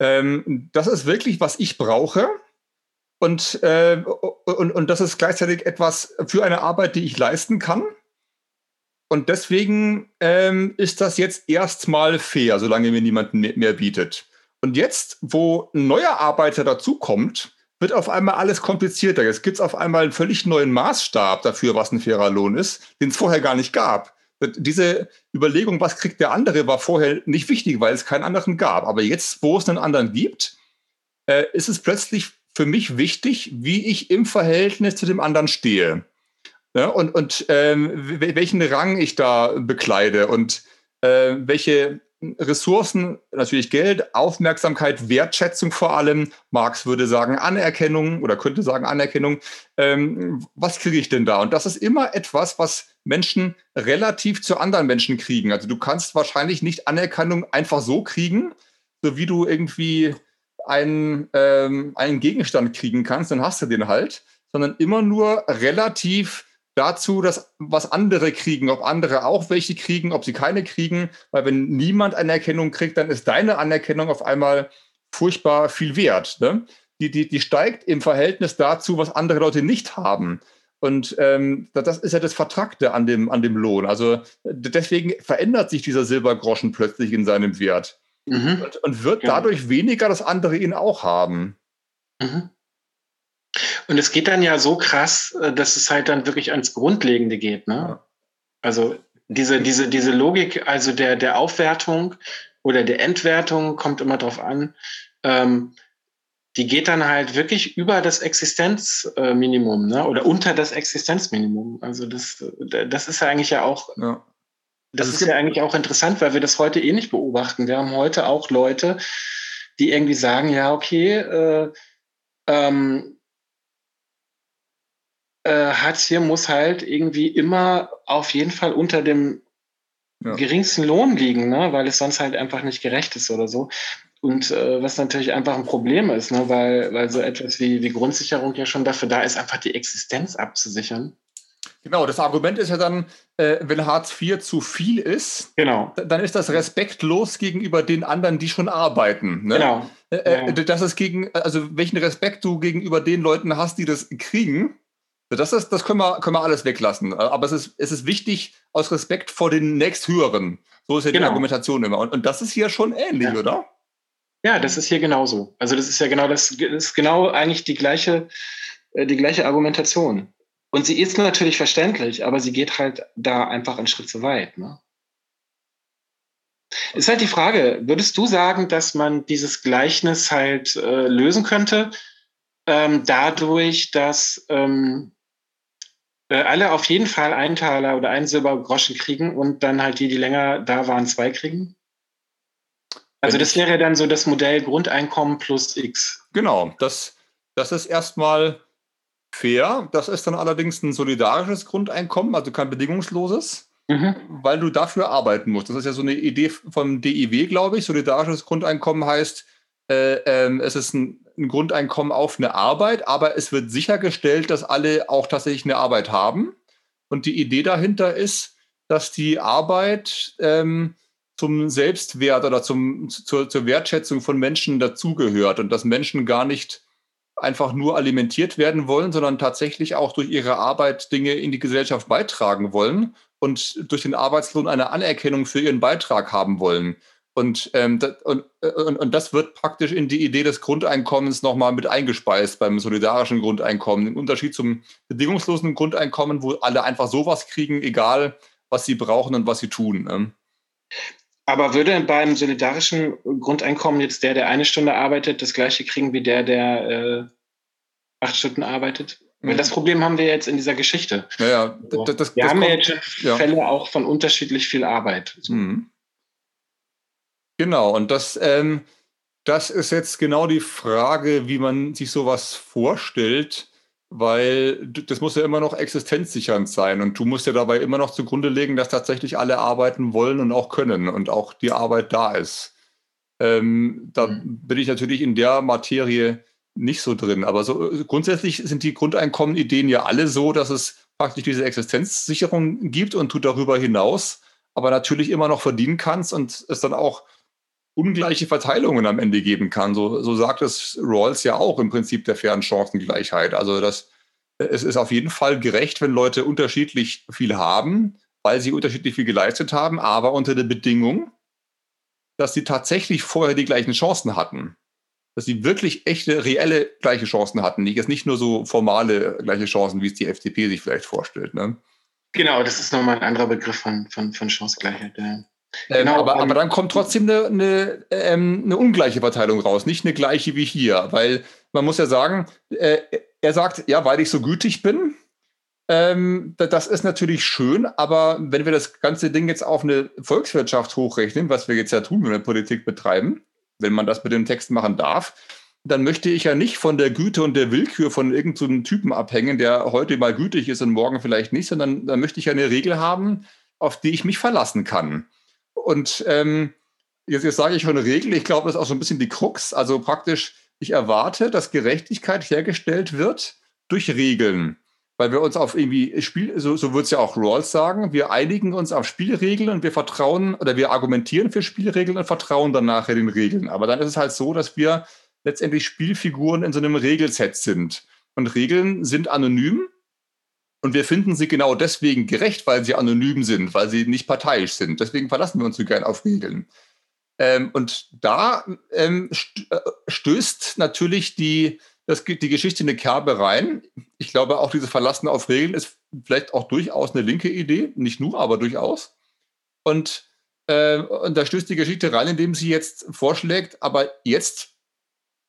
Ähm, das ist wirklich, was ich brauche und, äh, und, und das ist gleichzeitig etwas für eine Arbeit, die ich leisten kann. Und deswegen ähm, ist das jetzt erstmal fair, solange mir niemand mehr bietet. Und jetzt, wo ein neuer Arbeiter dazukommt, wird auf einmal alles komplizierter. Jetzt gibt es auf einmal einen völlig neuen Maßstab dafür, was ein fairer Lohn ist, den es vorher gar nicht gab. Diese Überlegung, was kriegt der andere, war vorher nicht wichtig, weil es keinen anderen gab. Aber jetzt, wo es einen anderen gibt, äh, ist es plötzlich für mich wichtig, wie ich im Verhältnis zu dem anderen stehe. Ja, und und ähm, welchen Rang ich da bekleide und äh, welche Ressourcen, natürlich Geld, Aufmerksamkeit, Wertschätzung vor allem. Marx würde sagen Anerkennung oder könnte sagen Anerkennung. Ähm, was kriege ich denn da? Und das ist immer etwas, was Menschen relativ zu anderen Menschen kriegen. Also du kannst wahrscheinlich nicht Anerkennung einfach so kriegen, so wie du irgendwie einen, ähm, einen Gegenstand kriegen kannst, dann hast du den halt, sondern immer nur relativ dazu, dass was andere kriegen, ob andere auch welche kriegen, ob sie keine kriegen, weil wenn niemand Anerkennung kriegt, dann ist deine Anerkennung auf einmal furchtbar viel wert. Ne? Die, die, die steigt im Verhältnis dazu, was andere Leute nicht haben. Und ähm, das ist ja das Vertrackte an dem, an dem Lohn. Also deswegen verändert sich dieser Silbergroschen plötzlich in seinem Wert. Mhm. Und, und, wird ja. dadurch weniger, dass andere ihn auch haben. Mhm. Und es geht dann ja so krass, äh, dass es halt dann wirklich ans Grundlegende geht. Ne? Also diese, diese, diese Logik, also der, der Aufwertung oder der Entwertung, kommt immer drauf an. Ähm, die geht dann halt wirklich über das Existenzminimum ne? oder unter das Existenzminimum. Also das, das ist ja eigentlich ja auch, ja. das also ist ja eigentlich auch interessant, weil wir das heute eh nicht beobachten. Wir haben heute auch Leute, die irgendwie sagen, ja, okay, äh, ähm, äh, Hartz IV muss halt irgendwie immer auf jeden Fall unter dem ja. geringsten Lohn liegen, ne? weil es sonst halt einfach nicht gerecht ist oder so. Und äh, was natürlich einfach ein Problem ist, ne? weil, weil so etwas wie, wie Grundsicherung ja schon dafür da ist, einfach die Existenz abzusichern. Genau, das Argument ist ja dann, äh, wenn Hartz IV zu viel ist, genau. dann ist das respektlos gegenüber den anderen, die schon arbeiten. Ne? Genau. Äh, äh ja. Das ist gegen, also welchen Respekt du gegenüber den Leuten hast, die das kriegen, das, ist, das können, wir, können wir alles weglassen. Aber es ist, es ist wichtig aus Respekt vor den nächsthöheren. So ist ja genau. die Argumentation immer. Und, und das ist hier schon ähnlich, ja. oder? Ja, das ist hier genauso. Also das ist ja genau das, das ist genau eigentlich die gleiche, äh, die gleiche Argumentation. Und sie ist natürlich verständlich, aber sie geht halt da einfach einen Schritt zu weit. Ne? Ist halt die Frage, würdest du sagen, dass man dieses Gleichnis halt äh, lösen könnte, ähm, dadurch, dass ähm, äh, alle auf jeden Fall einen Taler oder einen Silbergroschen kriegen und dann halt die, die länger da waren, zwei kriegen? Also das wäre dann so das Modell Grundeinkommen plus X. Genau, das, das ist erstmal fair. Das ist dann allerdings ein solidarisches Grundeinkommen, also kein bedingungsloses, mhm. weil du dafür arbeiten musst. Das ist ja so eine Idee vom DIW, glaube ich. Solidarisches Grundeinkommen heißt, äh, äh, es ist ein, ein, Grundeinkommen auf eine Arbeit, aber es wird sichergestellt, dass alle auch tatsächlich eine Arbeit haben. Und die Idee dahinter ist, dass die Arbeit ähm, zum Selbstwert oder zum, zur, zur Wertschätzung von Menschen dazugehört und dass Menschen gar nicht einfach nur alimentiert werden wollen, sondern tatsächlich auch durch ihre Arbeit Dinge in die Gesellschaft beitragen wollen und durch den Arbeitslohn eine Anerkennung für ihren Beitrag haben wollen. Und, ähm, das, und, und, und, das wird praktisch in die Idee des Grundeinkommens nochmal mit eingespeist beim solidarischen Grundeinkommen. Im Unterschied zum bedingungslosen Grundeinkommen, wo alle einfach sowas kriegen, egal was sie brauchen und was sie tun. Ne? Aber würde beim solidarischen Grundeinkommen jetzt der, der eine Stunde arbeitet, das gleiche kriegen wie der, der äh, acht Stunden arbeitet? Mhm. Weil das Problem haben wir jetzt in dieser Geschichte. Ja, so. das, das, wir das haben kommt, ja jetzt schon ja. Fälle auch von unterschiedlich viel Arbeit. Mhm. Genau, und das, ähm, das ist jetzt genau die Frage, wie man sich sowas vorstellt weil das muss ja immer noch existenzsichernd sein und du musst ja dabei immer noch zugrunde legen, dass tatsächlich alle arbeiten wollen und auch können und auch die Arbeit da ist. Ähm, da mhm. bin ich natürlich in der Materie nicht so drin, aber so äh, grundsätzlich sind die Grundeinkommenideen ja alle so, dass es praktisch diese Existenzsicherung gibt und du darüber hinaus aber natürlich immer noch verdienen kannst und es dann auch ungleiche Verteilungen am Ende geben kann. So, so sagt es Rawls ja auch im Prinzip der fairen Chancengleichheit. Also das, es ist auf jeden Fall gerecht, wenn Leute unterschiedlich viel haben, weil sie unterschiedlich viel geleistet haben, aber unter der Bedingung, dass sie tatsächlich vorher die gleichen Chancen hatten. Dass sie wirklich echte, reelle gleiche Chancen hatten. Jetzt nicht nur so formale gleiche Chancen, wie es die FDP sich vielleicht vorstellt. Ne? Genau, das ist nochmal ein anderer Begriff von, von, von Chancengleichheit. Ähm, genau, aber, aber dann kommt trotzdem eine, eine, ähm, eine, ungleiche Verteilung raus, nicht eine gleiche wie hier, weil man muss ja sagen, äh, er sagt, ja, weil ich so gütig bin, ähm, das ist natürlich schön, aber wenn wir das ganze Ding jetzt auf eine Volkswirtschaft hochrechnen, was wir jetzt ja tun, wenn wir Politik betreiben, wenn man das mit dem Text machen darf, dann möchte ich ja nicht von der Güte und der Willkür von irgendeinem so Typen abhängen, der heute mal gütig ist und morgen vielleicht nicht, sondern da möchte ich ja eine Regel haben, auf die ich mich verlassen kann. Und ähm, jetzt, jetzt sage ich schon Regel, ich glaube, das ist auch so ein bisschen die Krux. Also praktisch, ich erwarte, dass Gerechtigkeit hergestellt wird durch Regeln. Weil wir uns auf irgendwie Spiel, so, so wird es ja auch Rawls sagen, wir einigen uns auf Spielregeln und wir vertrauen oder wir argumentieren für Spielregeln und vertrauen dann nachher den Regeln. Aber dann ist es halt so, dass wir letztendlich Spielfiguren in so einem Regelset sind. Und Regeln sind anonym und wir finden sie genau deswegen gerecht, weil sie anonym sind, weil sie nicht parteiisch sind. Deswegen verlassen wir uns so gern auf Regeln. Ähm, und da ähm, äh, stößt natürlich die, das, die Geschichte in eine Kerbe rein. Ich glaube, auch diese Verlassen auf Regeln ist vielleicht auch durchaus eine linke Idee. Nicht nur, aber durchaus. Und äh, und da stößt die Geschichte rein, indem sie jetzt vorschlägt, aber jetzt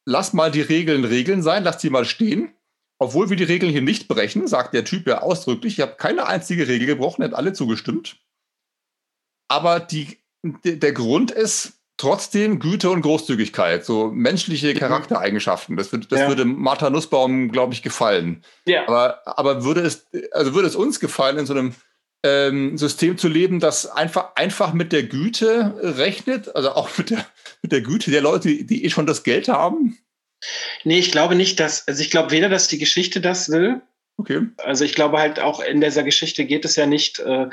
lass mal die Regeln Regeln sein, lass sie mal stehen. Obwohl wir die Regeln hier nicht brechen, sagt der Typ ja ausdrücklich, ich habe keine einzige Regel gebrochen, er hat alle zugestimmt. Aber die, der Grund ist trotzdem Güte und Großzügigkeit, so menschliche. Charaktereigenschaften. Das, wird, das ja. würde Martha Nussbaum, glaube ich, gefallen. Ja. Aber, aber würde es, also würde es uns gefallen, in so einem ähm, System zu leben, das einfach, einfach mit der Güte rechnet, also auch mit der, mit der Güte der Leute, die, die eh schon das Geld haben? Nee, ich glaube nicht, dass, also ich glaube weder, dass die Geschichte das will. Okay. Also ich glaube halt auch in dieser Geschichte geht es ja nicht äh,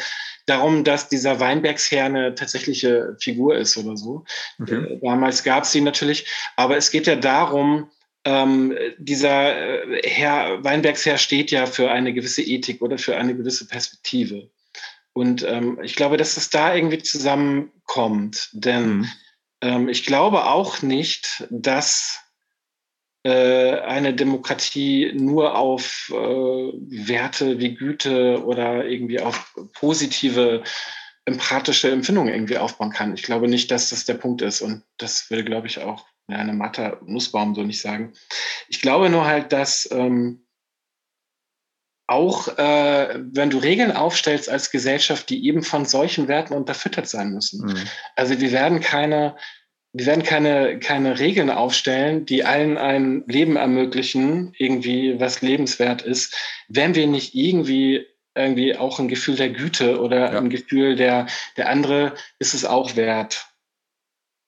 darum, dass dieser Weinbergsherr eine tatsächliche Figur ist oder so. Okay. Äh, damals gab es sie natürlich, aber es geht ja darum, ähm, dieser äh, Herr Weinbergsherr steht ja für eine gewisse Ethik oder für eine gewisse Perspektive. Und ähm, ich glaube, dass es da irgendwie zusammenkommt. Denn mhm. ähm, ich glaube auch nicht, dass eine Demokratie nur auf äh, Werte wie Güte oder irgendwie auf positive empathische Empfindungen irgendwie aufbauen kann. Ich glaube nicht, dass das der Punkt ist. Und das würde, glaube ich, auch ja, eine Mathe Nussbaum so nicht sagen. Ich glaube nur halt, dass ähm, auch äh, wenn du Regeln aufstellst als Gesellschaft, die eben von solchen Werten unterfüttert sein müssen. Mhm. Also wir werden keine, wir werden keine, keine Regeln aufstellen, die allen ein Leben ermöglichen, irgendwie was lebenswert ist, wenn wir nicht irgendwie irgendwie auch ein Gefühl der Güte oder ja. ein Gefühl der, der andere ist es auch wert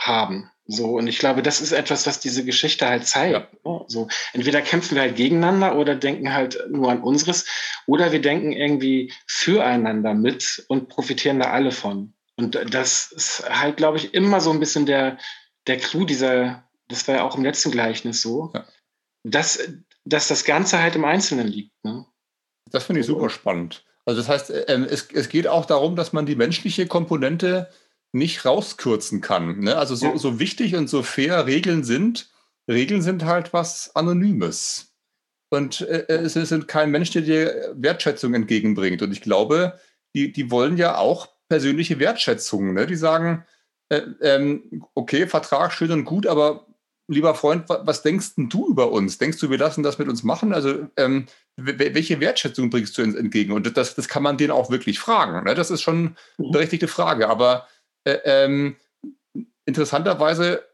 haben. So, und ich glaube, das ist etwas, was diese Geschichte halt zeigt. Ja. So, entweder kämpfen wir halt gegeneinander oder denken halt nur an unseres, oder wir denken irgendwie füreinander mit und profitieren da alle von. Und das ist halt, glaube ich, immer so ein bisschen der, der Clou dieser, das war ja auch im letzten Gleichnis so, ja. dass, dass das Ganze halt im Einzelnen liegt. Ne? Das finde ich super spannend. Also das heißt, ähm, es, es geht auch darum, dass man die menschliche Komponente nicht rauskürzen kann. Ne? Also so, so wichtig und so fair Regeln sind, Regeln sind halt was Anonymes. Und äh, es sind kein Mensch, der dir Wertschätzung entgegenbringt. Und ich glaube, die, die wollen ja auch persönliche Wertschätzung. Ne? Die sagen, äh, ähm, okay, Vertrag schön und gut, aber lieber Freund, was denkst du über uns? Denkst du, wir lassen das mit uns machen? Also, ähm, welche Wertschätzung bringst du uns entgegen? Und das, das kann man denen auch wirklich fragen. Ne? Das ist schon eine mhm. berechtigte Frage. Aber äh, ähm, interessanterweise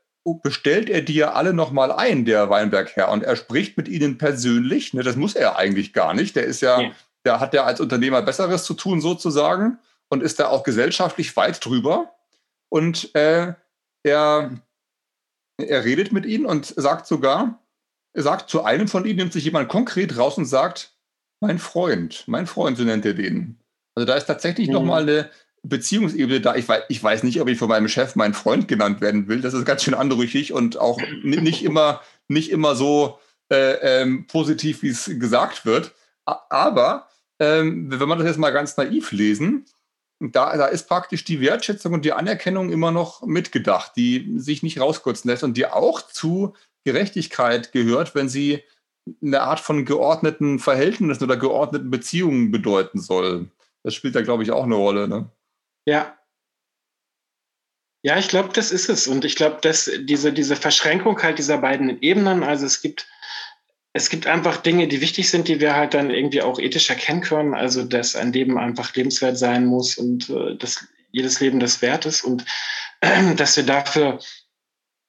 bestellt er die ja alle nochmal ein, der Weinberg-Herr, und er spricht mit ihnen persönlich. Ne, das muss er eigentlich gar nicht. Der ist ja, ja, der hat ja als Unternehmer Besseres zu tun, sozusagen, und ist da auch gesellschaftlich weit drüber. Und äh, er, er redet mit ihnen und sagt sogar, er sagt zu einem von ihnen, nimmt sich jemand konkret raus und sagt, mein Freund, mein Freund, so nennt er den. Also da ist tatsächlich mhm. nochmal eine, Beziehungsebene da. Ich weiß, ich weiß nicht, ob ich von meinem Chef mein Freund genannt werden will. Das ist ganz schön anrüchig und auch nicht immer, nicht immer so äh, ähm, positiv, wie es gesagt wird. Aber ähm, wenn man das jetzt mal ganz naiv lesen, da, da ist praktisch die Wertschätzung und die Anerkennung immer noch mitgedacht, die sich nicht rauskürzen lässt und die auch zu Gerechtigkeit gehört, wenn sie eine Art von geordneten Verhältnissen oder geordneten Beziehungen bedeuten soll. Das spielt da, glaube ich, auch eine Rolle. Ne? Ja. Ja, ich glaube, das ist es. Und ich glaube, dass diese, diese Verschränkung halt dieser beiden Ebenen, also es gibt, es gibt einfach Dinge, die wichtig sind, die wir halt dann irgendwie auch ethisch erkennen können. Also, dass ein Leben einfach lebenswert sein muss und äh, dass jedes Leben das wert ist und äh, dass wir dafür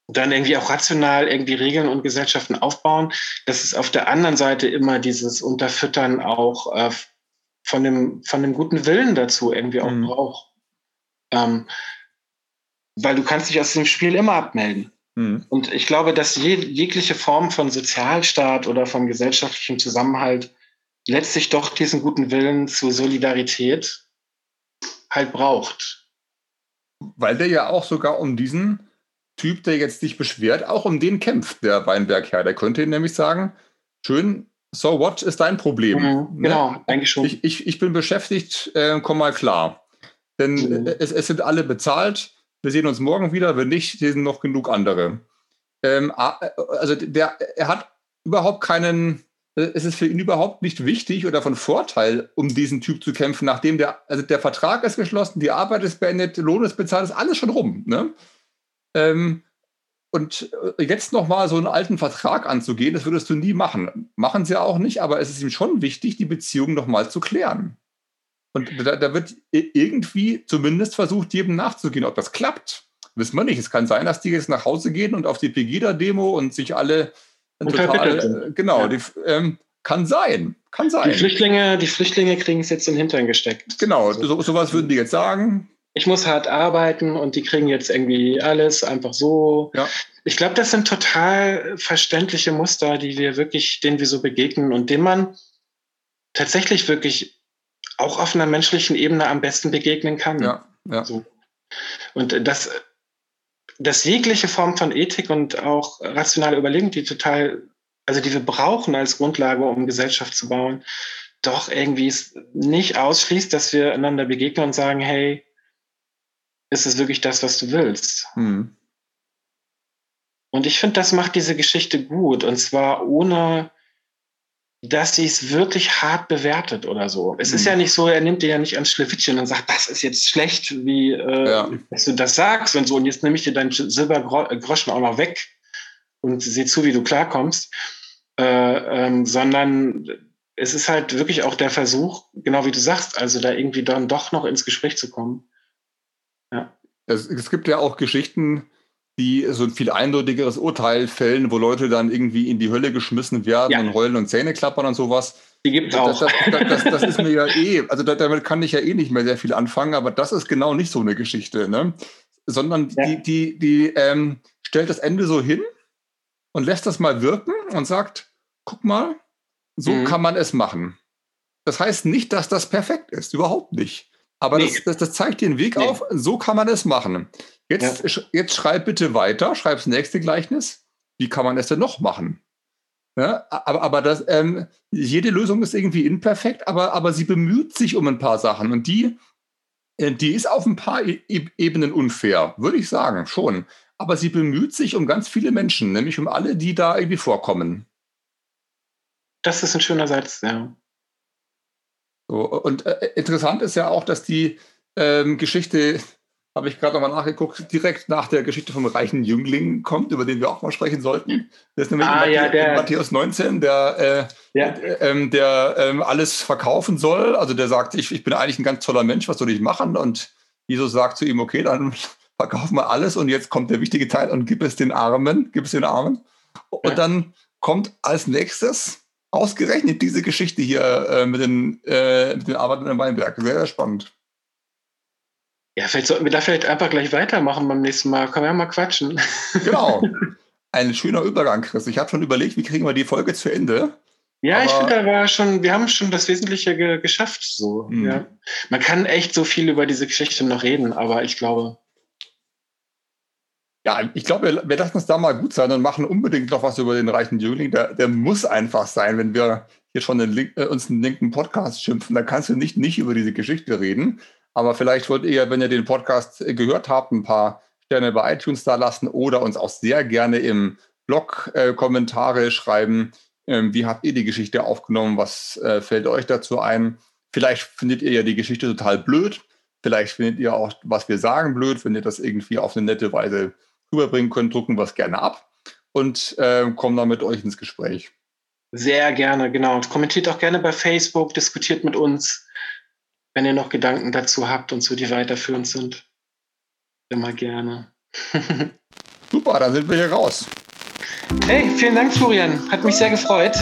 dann irgendwie auch rational irgendwie Regeln und Gesellschaften aufbauen, dass es auf der anderen Seite immer dieses Unterfüttern auch äh, von, dem, von dem guten Willen dazu irgendwie auch mhm. braucht. Ähm, weil du kannst dich aus dem Spiel immer abmelden. Mhm. Und ich glaube, dass je, jegliche Form von Sozialstaat oder von gesellschaftlichem Zusammenhalt letztlich doch diesen guten Willen zur Solidarität halt braucht. Weil der ja auch sogar um diesen Typ, der jetzt sich beschwert, auch um den kämpft, der Weinberg-Herr. Der könnte nämlich sagen, schön, so what ist dein Problem? Mhm, ne? genau, eigentlich schon. Ich, ich, ich bin beschäftigt, äh, komm mal klar. Denn mhm. es, es, sind alle bezahlt. Wir sehen uns morgen wieder. Wenn nicht, sind noch genug andere. Ähm, also der, er hat überhaupt keinen, äh, es ist für ihn überhaupt nicht wichtig oder von Vorteil, um diesen Typ zu kämpfen, nachdem der, also der Vertrag ist geschlossen, die Arbeit ist beendet, Lohn ist bezahlt, ist alles schon rum. Ne? Ähm, und äh, jetzt nochmal so einen alten Vertrag anzugehen, das würdest du nie machen. Machen sie auch nicht, aber es ist ihm schon wichtig, die Beziehung nochmal zu klären. Und da, da, wird irgendwie zumindest versucht, jedem nachzugehen. Ob das klappt, wissen wir nicht. Es kann sein, dass die jetzt nach Hause gehen und auf die Pegida-Demo und sich alle total, äh, genau, ja. die, ähm, kann sein, kann sein. Die Flüchtlinge, die Flüchtlinge kriegen es jetzt in den Hintern gesteckt. Genau, so, sowas würden die jetzt sagen. Ich muss hart arbeiten und die kriegen jetzt irgendwie alles einfach so. Ja. Ich glaube, das sind total verständliche Muster, die wir wirklich, denen wir so begegnen und denen man tatsächlich wirklich auch auf einer menschlichen Ebene am besten begegnen kann. Ja, ja. So. Und das, dass jegliche Form von Ethik und auch rationale Überlegung, die total, also die wir brauchen als Grundlage, um Gesellschaft zu bauen, doch irgendwie nicht ausschließt, dass wir einander begegnen und sagen, hey, ist es wirklich das, was du willst? Hm. Und ich finde, das macht diese Geschichte gut. Und zwar ohne dass sie es wirklich hart bewertet oder so. Es mhm. ist ja nicht so, er nimmt dir ja nicht ans Schlewittchen und sagt, das ist jetzt schlecht, wie äh, ja. dass du das sagst und so. Und jetzt nehme ich dir deinen Silbergroschen auch noch weg und sieh zu, wie du klarkommst. Äh, ähm, sondern es ist halt wirklich auch der Versuch, genau wie du sagst, also da irgendwie dann doch noch ins Gespräch zu kommen. Ja. Es, es gibt ja auch Geschichten, die so ein viel eindeutigeres Urteil fällen, wo Leute dann irgendwie in die Hölle geschmissen werden ja. und heulen und Zähne klappern und sowas. Die gibt es auch. Das, das, das, das, ist mir ja eh, also damit kann ich ja eh nicht mehr sehr viel anfangen, aber das ist genau nicht so eine Geschichte, ne? Sondern ja. die, die, die ähm, stellt das Ende so hin und lässt das mal wirken und sagt, guck mal, so mhm. kann man es machen. Das heißt nicht, dass das perfekt ist, überhaupt nicht. Aber nee. das, das, das, zeigt den Weg nee. auf, so kann man es machen. Jetzt, ja. jetzt schreib bitte weiter, schreib das nächste Gleichnis. Wie kann man es denn noch machen? Ja, aber aber das, ähm, jede Lösung ist irgendwie imperfekt, aber, aber sie bemüht sich um ein paar Sachen. Und die, äh, die ist auf ein paar e Ebenen unfair, würde ich sagen, schon. Aber sie bemüht sich um ganz viele Menschen, nämlich um alle, die da irgendwie vorkommen. Das ist ein schöner Satz, ja. So, und äh, interessant ist ja auch, dass die ähm, Geschichte habe ich gerade nochmal nachgeguckt, direkt nach der Geschichte vom reichen Jüngling kommt, über den wir auch mal sprechen sollten. Das ist nämlich ah, ja, der, Matthäus 19, der, äh, ja. äh, der äh, alles verkaufen soll. Also der sagt, ich, ich bin eigentlich ein ganz toller Mensch, was soll ich machen? Und Jesus sagt zu ihm, okay, dann verkaufen wir alles und jetzt kommt der wichtige Teil und gib es den Armen, gib es den Armen. Und ja. dann kommt als nächstes ausgerechnet diese Geschichte hier äh, mit, den, äh, mit den Arbeitern im Weinberg. Sehr, sehr spannend. Ja, vielleicht sollten wir da vielleicht einfach gleich weitermachen beim nächsten Mal. Können wir ja mal quatschen. Genau. Ein schöner Übergang, Chris. Ich habe schon überlegt, wie kriegen wir die Folge zu Ende. Ja, Aber ich finde, da war schon, wir haben schon das Wesentliche ge geschafft. So, mhm. ja. Man kann echt so viel über diese Geschichte noch reden, aber ich glaube. Ja, ich glaube, wir, lassen uns da mal gut sein und machen unbedingt noch was über den reichen Jüngling. Der, der muss einfach sein, wenn wir hier schon den äh, uns einen linken Podcast schimpfen. Da kannst du nicht, nicht über diese Geschichte reden. Aber vielleicht wollt ihr, wenn ihr den Podcast äh, gehört habt, ein paar Sterne bei iTunes da lassen oder uns auch sehr gerne im Blog äh, Kommentare schreiben. Ähm, wie habt ihr die Geschichte aufgenommen? Was äh, fällt euch dazu ein? Vielleicht findet ihr ja die Geschichte total blöd. Vielleicht findet ihr auch, was wir sagen, blöd. Wenn ihr das irgendwie auf eine nette Weise rüberbringen könnt, drucken wir es gerne ab und äh, kommen dann mit euch ins Gespräch. Sehr gerne, genau. Kommentiert auch gerne bei Facebook, diskutiert mit uns wenn ihr noch Gedanken dazu habt und so, die weiterführend sind, immer gerne. Super, dann sind wir hier raus. Hey, vielen Dank, Florian. Hat mich sehr gefreut.